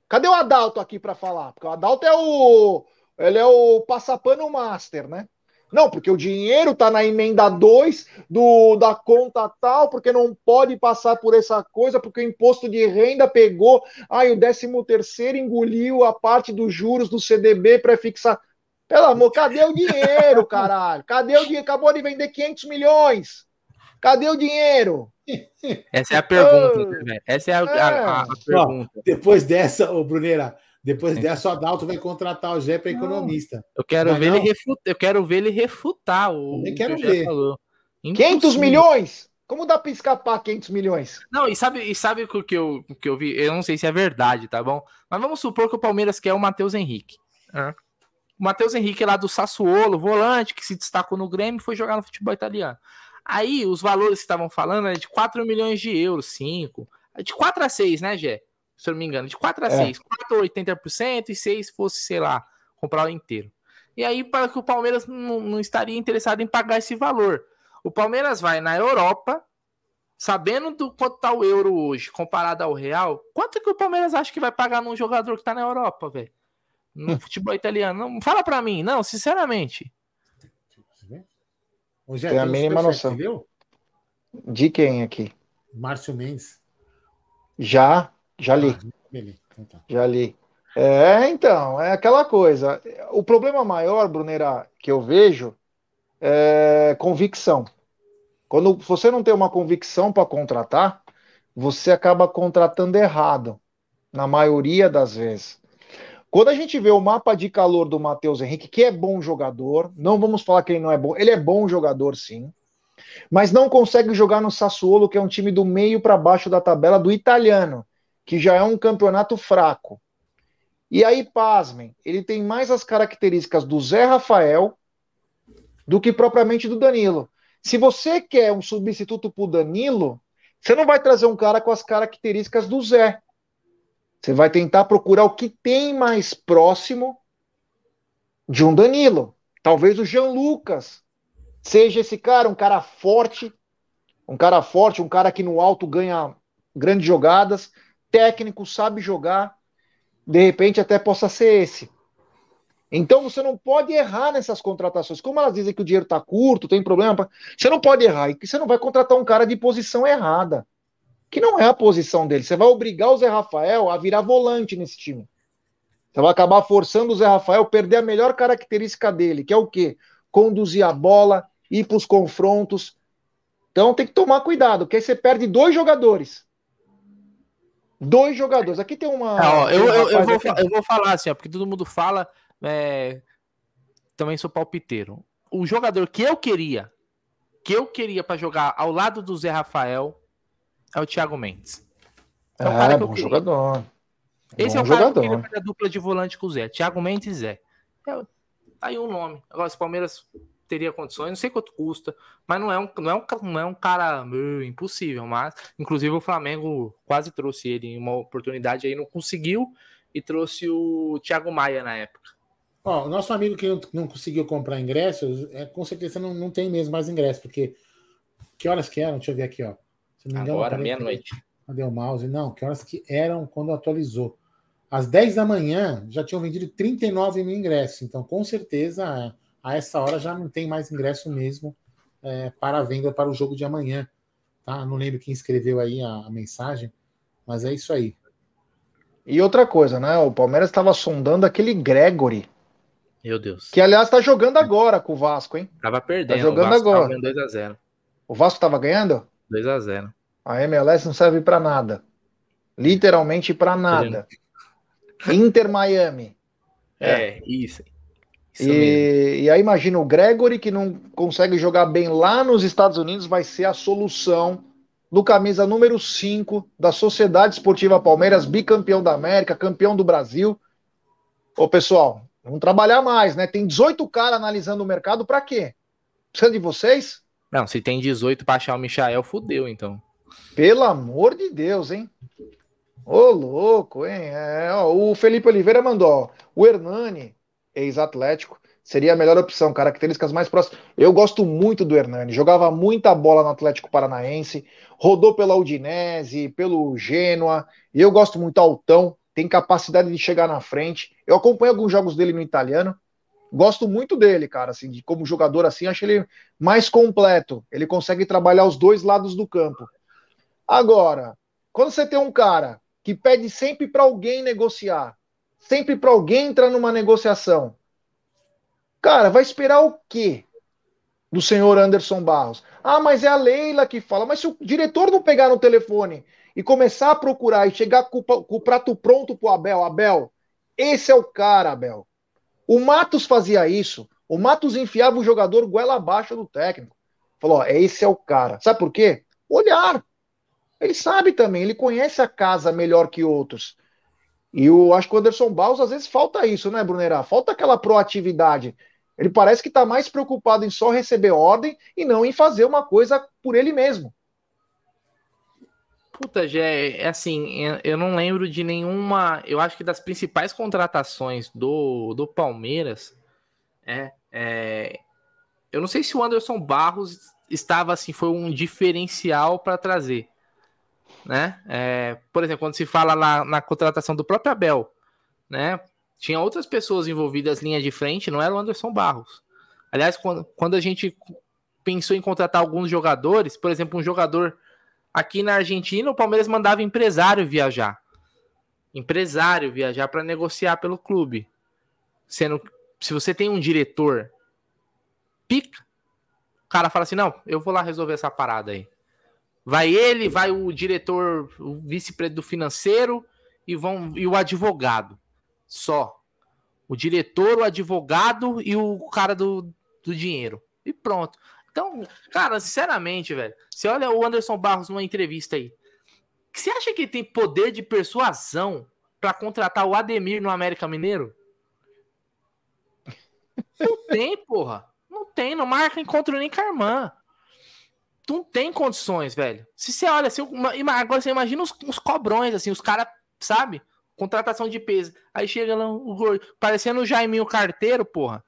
[SPEAKER 2] Cadê o Adalto aqui para falar? Porque o Adalto é o. Ele é o passapano master, né? Não, porque o dinheiro tá na emenda 2 do, da conta tal, porque não pode passar por essa coisa, porque o imposto de renda pegou. Ai, o 13 terceiro engoliu a parte dos juros do CDB para fixar. Pelo amor, cadê o dinheiro, caralho? Cadê o dinheiro? Acabou de vender 500 milhões. Cadê o dinheiro?
[SPEAKER 3] Essa é a pergunta, né, Essa é a, é. a, a pergunta.
[SPEAKER 1] Ó, depois dessa, ô Bruneira, depois é. dessa, o Adalto vai contratar o Gé para economista.
[SPEAKER 3] Eu quero ver ele refutar, eu quero ver ele refutar o,
[SPEAKER 1] Nem quero que ver. falou.
[SPEAKER 2] 500 milhões? Como dá para escapar 500 milhões?
[SPEAKER 3] Não, e sabe, e sabe o que eu, o que eu vi? Eu não sei se é verdade, tá bom? Mas vamos supor que o Palmeiras quer o Matheus Henrique. O Matheus Henrique lá do Sassuolo, volante, que se destacou no Grêmio, foi jogar no futebol italiano. Aí os valores que estavam falando é de 4 milhões de euros, 5. De 4 a 6, né, Gé? Se eu não me engano, de 4 a é. 6. 4 80% e 6 fosse, sei lá, comprar o inteiro. E aí, para que o Palmeiras não, não estaria interessado em pagar esse valor. O Palmeiras vai na Europa, sabendo do quanto está o euro hoje comparado ao real, quanto que o Palmeiras acha que vai pagar num jogador que está na Europa, velho? No hum. futebol italiano? Não, fala para mim, não, sinceramente.
[SPEAKER 2] Tem a mínima noção. De quem aqui?
[SPEAKER 1] Márcio Mendes.
[SPEAKER 2] Já, já li. Ah, então tá. Já li. É, então, é aquela coisa. O problema maior, Brunera, que eu vejo é convicção. Quando você não tem uma convicção para contratar, você acaba contratando errado, na maioria das vezes. Quando a gente vê o mapa de calor do Matheus Henrique, que é bom jogador, não vamos falar que ele não é bom, ele é bom jogador sim, mas não consegue jogar no Sassuolo, que é um time do meio para baixo da tabela do italiano, que já é um campeonato fraco. E aí, pasmem, ele tem mais as características do Zé Rafael do que propriamente do Danilo. Se você quer um substituto para o Danilo, você não vai trazer um cara com as características do Zé. Você vai tentar procurar o que tem mais próximo de um Danilo. Talvez o Jean Lucas seja esse cara, um cara forte, um cara forte, um cara que no alto ganha grandes jogadas, técnico, sabe jogar, de repente até possa ser esse. Então você não pode errar nessas contratações. Como elas dizem que o dinheiro está curto, tem problema, você não pode errar. E você não vai contratar um cara de posição errada que não é a posição dele. Você vai obrigar o Zé Rafael a virar volante nesse time. Você vai acabar forçando o Zé Rafael a perder a melhor característica dele, que é o quê? Conduzir a bola, ir para os confrontos. Então tem que tomar cuidado, porque aí você perde dois jogadores. Dois jogadores. Aqui tem uma.
[SPEAKER 3] É, ó, eu, eu, eu, vou, eu, vou, falar assim, ó, porque todo mundo fala. É... Também sou palpiteiro. O jogador que eu queria, que eu queria para jogar ao lado do Zé Rafael, é o Thiago Mendes.
[SPEAKER 2] É, é cara bom jogador.
[SPEAKER 3] Esse
[SPEAKER 2] bom
[SPEAKER 3] é o cara jogador. que eu fazer a dupla de volante com o Zé. Thiago Mendes e Zé. É, tá aí um nome. Agora, se o Palmeiras teria condições, não sei quanto custa, mas não é um, não é um, não é um cara meu, impossível. Mas, inclusive, o Flamengo quase trouxe ele em uma oportunidade aí, não conseguiu, e trouxe o Thiago Maia na época.
[SPEAKER 1] Ó, o nosso amigo que não, não conseguiu comprar ingressos, é, com certeza não, não tem mesmo mais ingressos, porque que horas que eram? Deixa eu ver aqui, ó.
[SPEAKER 3] Agora, meia-noite.
[SPEAKER 1] Cadê o mouse? Não, que horas que eram quando atualizou? Às 10 da manhã já tinham vendido 39 mil ingressos. Então, com certeza, a essa hora já não tem mais ingresso mesmo é, para a venda para o jogo de amanhã. Tá? Não lembro quem escreveu aí a, a mensagem, mas é isso aí.
[SPEAKER 2] E outra coisa, né? O Palmeiras estava sondando aquele Gregory.
[SPEAKER 3] Meu Deus.
[SPEAKER 2] Que, aliás, está jogando agora com o Vasco, hein?
[SPEAKER 3] Tava perdendo.
[SPEAKER 2] Tá jogando agora.
[SPEAKER 3] 2 a 0
[SPEAKER 2] O Vasco estava ganhando?
[SPEAKER 3] 2 a 0
[SPEAKER 2] A MLS não serve para nada. Literalmente para nada. Inter Miami.
[SPEAKER 3] É, é isso.
[SPEAKER 2] E, e, aí imagina o Gregory que não consegue jogar bem lá nos Estados Unidos vai ser a solução do camisa número 5 da Sociedade Esportiva Palmeiras, bicampeão da América, campeão do Brasil. Ô, pessoal, vamos trabalhar mais, né? Tem 18 caras analisando o mercado para quê? Precisa de vocês?
[SPEAKER 3] Não, se tem 18 para achar o Michael, fudeu, então.
[SPEAKER 2] Pelo amor de Deus, hein? Ô, louco, hein? É, ó, o Felipe Oliveira mandou, ó, o Hernani, ex-atlético, seria a melhor opção, características mais próximas. Eu gosto muito do Hernani, jogava muita bola no Atlético Paranaense, rodou pela Udinese, pelo Genoa, e eu gosto muito altão, tem capacidade de chegar na frente. Eu acompanho alguns jogos dele no italiano, gosto muito dele, cara, assim, de como jogador assim, acho ele mais completo. Ele consegue trabalhar os dois lados do campo. Agora, quando você tem um cara que pede sempre para alguém negociar, sempre para alguém entrar numa negociação, cara, vai esperar o quê do senhor Anderson Barros? Ah, mas é a Leila que fala. Mas se o diretor não pegar no telefone e começar a procurar e chegar com, com o prato pronto pro Abel, Abel, esse é o cara, Abel. O Matos fazia isso. O Matos enfiava o jogador goela abaixo do técnico. Falou: ó, esse é o cara. Sabe por quê? Olhar. Ele sabe também, ele conhece a casa melhor que outros. E eu acho que o Anderson Barros, às vezes, falta isso, né, Brunerá? Falta aquela proatividade. Ele parece que está mais preocupado em só receber ordem e não em fazer uma coisa por ele mesmo.
[SPEAKER 3] Puta, Gé, é assim, eu não lembro de nenhuma. Eu acho que das principais contratações do, do Palmeiras, é, é, eu não sei se o Anderson Barros estava assim, foi um diferencial para trazer, né? É, por exemplo, quando se fala lá na contratação do próprio Abel, né? Tinha outras pessoas envolvidas linha de frente, não era o Anderson Barros. Aliás, quando, quando a gente pensou em contratar alguns jogadores, por exemplo, um jogador aqui na Argentina, o Palmeiras mandava empresário viajar. Empresário viajar para negociar pelo clube. Sendo se você tem um diretor pica, o cara fala assim: "Não, eu vou lá resolver essa parada aí". Vai ele, vai o diretor, o vice-presidente do financeiro e vão e o advogado. Só. O diretor, o advogado e o cara do, do dinheiro. E pronto. Então, cara, sinceramente, velho, você olha o Anderson Barros numa entrevista aí. Você acha que ele tem poder de persuasão para contratar o Ademir no América Mineiro? Não tem, porra. Não tem, não marca encontro nem Carmã. Não tem condições, velho. Se você olha assim, agora você imagina os, os cobrões, assim, os caras, sabe? Contratação de peso. Aí chega lá o gordo, parecendo o Jaiminho Carteiro, porra.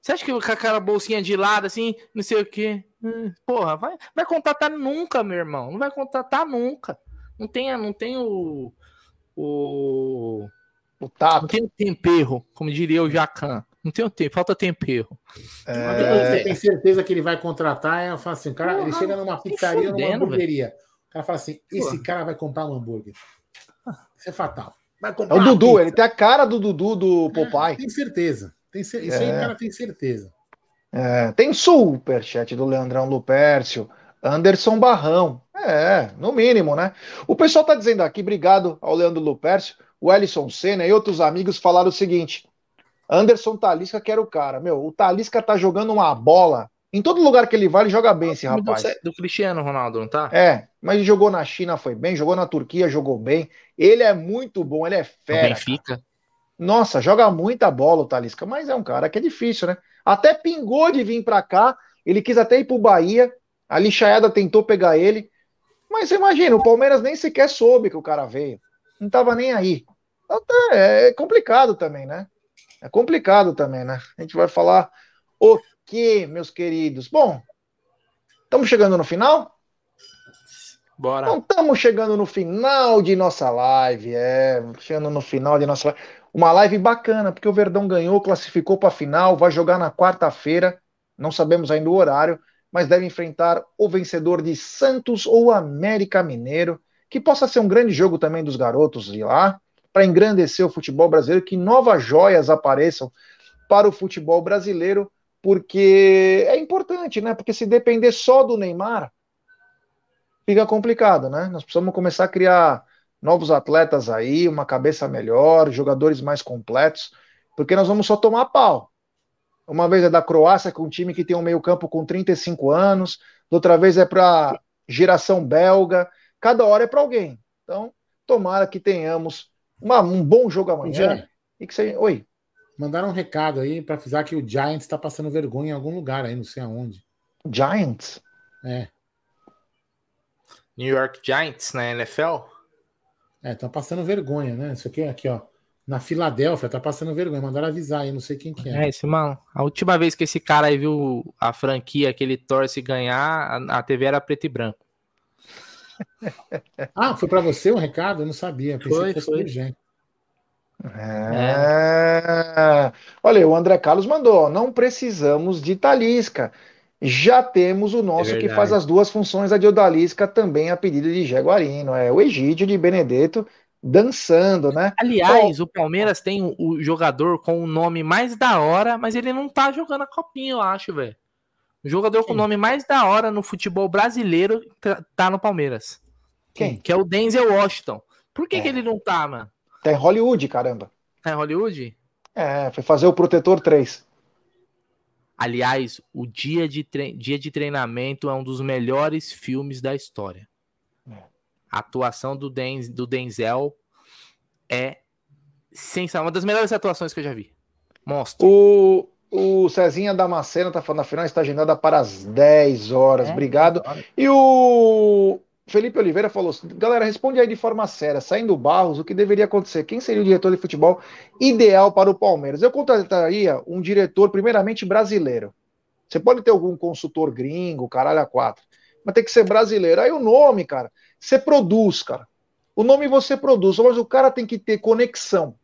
[SPEAKER 3] Você acha que com aquela bolsinha de lado, assim, não sei o quê? Hum, porra, vai, vai contratar nunca, meu irmão. Não vai contratar nunca. Não tem, não tem o. O. O tato. Não tem o tempero, como diria o Jacan. Não tem o tempo, falta tempero.
[SPEAKER 1] É... Você tem certeza que ele vai contratar? Eu falo assim, o cara, Porra, ele chega numa pizzaria, fudendo, numa hamburgueria. Véio. O cara fala assim: esse Porra. cara vai comprar um hambúrguer. Isso é fatal.
[SPEAKER 2] é o Dudu, ele tem a cara do Dudu do é, Popeye. É,
[SPEAKER 1] tem certeza. Tem, isso é. aí o cara tem certeza.
[SPEAKER 2] É, tem superchat do Leandrão Lupércio, Anderson Barrão. É, no mínimo, né? O pessoal tá dizendo aqui, obrigado ao Leandro Lupércio, o Ellison Senna e outros amigos falaram o seguinte: Anderson Talisca que era o cara. Meu, o Talisca tá jogando uma bola. Em todo lugar que ele vai, ele joga bem esse rapaz.
[SPEAKER 3] Do Cristiano Ronaldo, não tá?
[SPEAKER 2] É, mas ele jogou na China, foi bem, jogou na Turquia, jogou bem. Ele é muito bom, ele é fera. Benfica. Cara. Nossa, joga muita bola o Talisca, mas é um cara que é difícil, né? Até pingou de vir para cá, ele quis até ir pro Bahia, a Lixaiada tentou pegar ele, mas você imagina, o Palmeiras nem sequer soube que o cara veio, não tava nem aí. Então, tá, é complicado também, né? É complicado também, né? A gente vai falar o que, meus queridos? Bom, estamos chegando no final?
[SPEAKER 3] Bora.
[SPEAKER 2] Então estamos chegando no final de nossa live, é, chegando no final de nossa live. Uma live bacana, porque o Verdão ganhou, classificou para a final, vai jogar na quarta-feira, não sabemos ainda o horário, mas deve enfrentar o vencedor de Santos ou América Mineiro, que possa ser um grande jogo também dos garotos de lá, para engrandecer o futebol brasileiro, que novas joias apareçam para o futebol brasileiro, porque é importante, né? Porque se depender só do Neymar, fica complicado, né? Nós precisamos começar a criar novos atletas aí, uma cabeça melhor, jogadores mais completos, porque nós vamos só tomar pau. Uma vez é da Croácia, com um time que tem um meio-campo com 35 anos, outra vez é para geração belga, cada hora é para alguém. Então, tomara que tenhamos uma, um bom jogo amanhã. E que seja... Oi.
[SPEAKER 1] Mandaram um recado aí para avisar que o Giants está passando vergonha em algum lugar aí, não sei aonde.
[SPEAKER 2] Giants?
[SPEAKER 1] É.
[SPEAKER 3] New York Giants na NFL?
[SPEAKER 1] É, estão passando vergonha, né? Isso aqui, aqui, ó. Na Filadélfia, tá passando vergonha. Mandaram avisar aí, não sei quem que é.
[SPEAKER 3] É, esse mano. A última vez que esse cara aí viu a franquia que ele torce ganhar, a, a TV era preto e branco.
[SPEAKER 1] Ah, foi para você o um recado? Eu não sabia.
[SPEAKER 3] Pensei foi, que fosse foi. Gente.
[SPEAKER 2] É. Olha, o André Carlos mandou: não precisamos de Talisca. Já temos o nosso é que faz as duas funções, a de Odalisca também a pedido de Jaguarino. É o Egídio de Benedetto dançando, né?
[SPEAKER 3] Aliás, Bom, o Palmeiras tem o jogador com o nome mais da hora, mas ele não tá jogando a copinha, eu acho, velho. O jogador com o nome mais da hora no futebol brasileiro tá, tá no Palmeiras.
[SPEAKER 2] Quem?
[SPEAKER 3] Que é o Denzel Washington. Por que, é. que ele não tá, mano?
[SPEAKER 2] Tá em Hollywood, caramba.
[SPEAKER 3] Tá em Hollywood?
[SPEAKER 2] É, foi fazer o Protetor 3.
[SPEAKER 3] Aliás, o dia de, dia de treinamento é um dos melhores filmes da história. É. A atuação do, Den... do Denzel é sensacional. Uma das melhores atuações que eu já vi. Monstro.
[SPEAKER 2] O, o Cezinha Damasceno tá falando, a final está agendada para as 10 horas. É, Obrigado. E o Felipe Oliveira falou assim, galera, responde aí de forma séria, saindo Barros, o que deveria acontecer? Quem seria o diretor de futebol ideal para o Palmeiras? Eu contrataria um diretor, primeiramente, brasileiro. Você pode ter algum consultor gringo, caralho, a quatro, mas tem que ser brasileiro. Aí o nome, cara, você produz, cara. O nome você produz, mas o cara tem que ter conexão.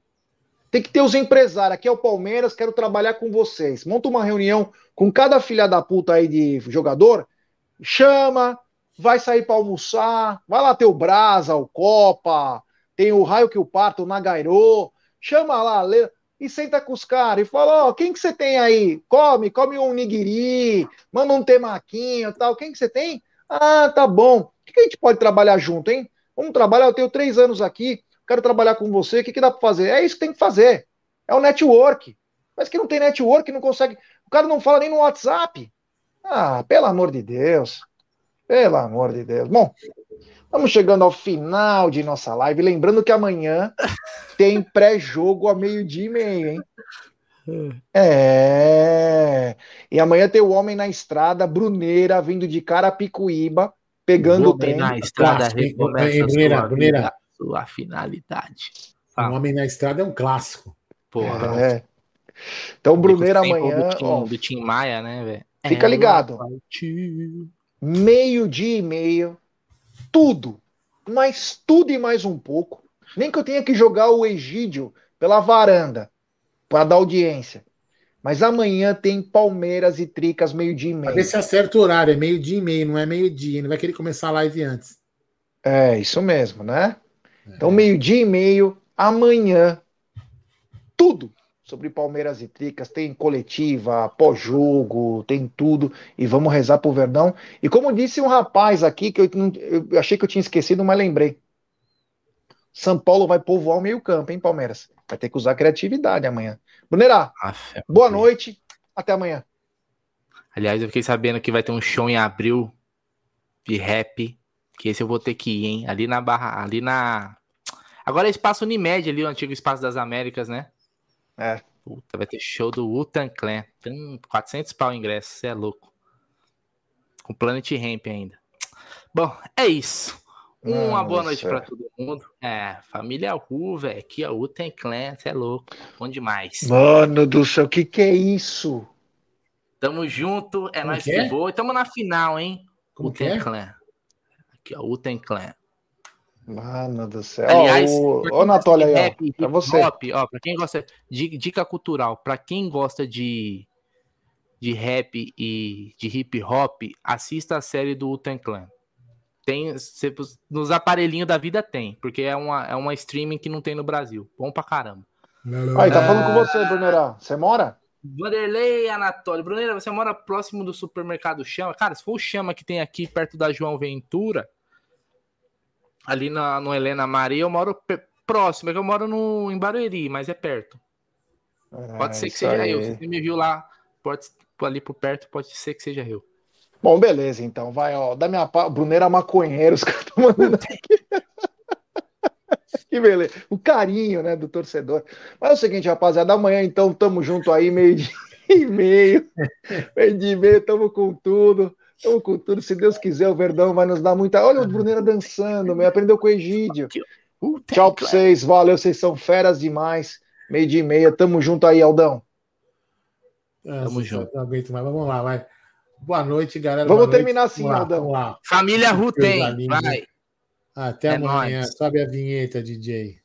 [SPEAKER 2] Tem que ter os empresários. Aqui é o Palmeiras, quero trabalhar com vocês. Monta uma reunião com cada filha da puta aí de jogador, chama, vai sair para almoçar, vai lá ter o Brasa, o Copa, tem o Raio que o Parto, o Nagairô, chama lá, lê, e senta com os caras e fala, ó, oh, quem que você tem aí? Come, come um nigiri, manda um temaquinho tal, quem que você tem? Ah, tá bom. O que, que a gente pode trabalhar junto, hein? Vamos trabalhar, eu tenho três anos aqui, quero trabalhar com você, o que, que dá para fazer? É isso que tem que fazer. É o network. Mas que não tem network, não consegue. O cara não fala nem no WhatsApp. Ah, pelo amor de Deus. Pelo amor de Deus. Bom, estamos chegando ao final de nossa live. Lembrando que amanhã tem pré-jogo a meio-dia e meio, hein? É. E amanhã tem o Homem na Estrada, Bruneira, vindo de Carapicuíba, pegando o, trem.
[SPEAKER 3] na Estrada, Bruneira, Bruneira. Sua finalidade.
[SPEAKER 1] O Homem na Estrada é um clássico.
[SPEAKER 3] Porra.
[SPEAKER 2] É. Então, Bruneira amanhã.
[SPEAKER 3] Do Tim, ó, do Tim Maia, né, velho?
[SPEAKER 2] Fica ligado meio-dia e meio, tudo, mas tudo e mais um pouco. Nem que eu tenha que jogar o Egídio pela varanda para dar audiência. Mas amanhã tem Palmeiras e Tricas, meio-dia e meio.
[SPEAKER 1] Ver se acerta o horário, é meio-dia e meio, não é meio-dia. Não vai querer começar a live antes.
[SPEAKER 2] É, isso mesmo, né? Então, meio-dia e meio, amanhã, tudo sobre Palmeiras e Tricas, tem coletiva, pós-jogo, tem tudo, e vamos rezar pro Verdão. E como disse um rapaz aqui, que eu, eu achei que eu tinha esquecido, mas lembrei. São Paulo vai povoar o meio campo, hein, Palmeiras? Vai ter que usar criatividade amanhã. Brunerá, é boa noite, até amanhã.
[SPEAKER 3] Aliás, eu fiquei sabendo que vai ter um show em abril de rap, que esse eu vou ter que ir, hein? Ali na Barra, ali na... Agora é Espaço Unimed ali, o antigo Espaço das Américas, né?
[SPEAKER 2] É.
[SPEAKER 3] Puta, vai ter show do Utan Clan. Tem 400 pau o ingresso, você é louco. Com Planet Ramp ainda. Bom, é isso. Uma boa noite para todo mundo. É, família Ru, velho. Aqui é o Uten Clan, você é louco. Bom demais.
[SPEAKER 2] Mano do céu, o que que é isso?
[SPEAKER 3] Tamo junto, é Como nós que, é? voa. Tamo na final, hein?
[SPEAKER 1] Como Uten é?
[SPEAKER 3] Clan. Aqui, ó, Uten Clan.
[SPEAKER 2] Mano do céu. Aliás, ô, ô Natália, aí, rap, ó, você.
[SPEAKER 3] Hop, ó, pra quem gosta de dica cultural, para quem gosta de de rap e de hip hop, assista a série do Uten Clan. Tem, nos aparelhinhos da vida tem, porque é uma, é uma streaming que não tem no Brasil. Bom pra caramba.
[SPEAKER 2] Aí, tá falando com você, Brunerá. Você mora?
[SPEAKER 3] Vanderlei Anatólia. Bruneira, você mora próximo do supermercado Chama? Cara, se for o Chama que tem aqui perto da João Ventura, ali na, no Helena Maria, eu moro próximo, é que eu moro no, em Barueri, mas é perto. É, pode ser que seja aí. eu. Se você me viu lá, pode, ali por perto, pode ser que seja eu.
[SPEAKER 2] Bom, beleza, então. Vai, ó. Da minha parte, Bruneira Maconheiro, os caras estão mandando aqui. que beleza. O carinho, né, do torcedor. Mas é o seguinte, rapaziada, amanhã então tamo junto aí, meio dia e meio. Meio dia e meio, tamo com tudo. Com tudo. Se Deus quiser, o Verdão vai nos dar muita. Olha o Bruneira dançando, me aprendeu com o Egídio. Tchau pra vocês, valeu, vocês são feras demais. Meio dia e meia, tamo junto aí, Aldão.
[SPEAKER 1] Tamo junto. Não aguento mais, vamos lá, vai. Boa noite, galera.
[SPEAKER 2] Vamos
[SPEAKER 1] Boa
[SPEAKER 2] terminar
[SPEAKER 1] noite.
[SPEAKER 2] assim,
[SPEAKER 1] Vamos lá,
[SPEAKER 2] Aldão.
[SPEAKER 3] Família Rutem, vai.
[SPEAKER 1] Até
[SPEAKER 3] É
[SPEAKER 1] amanhã.
[SPEAKER 3] nóis.
[SPEAKER 1] Sobe a vinheta, DJ.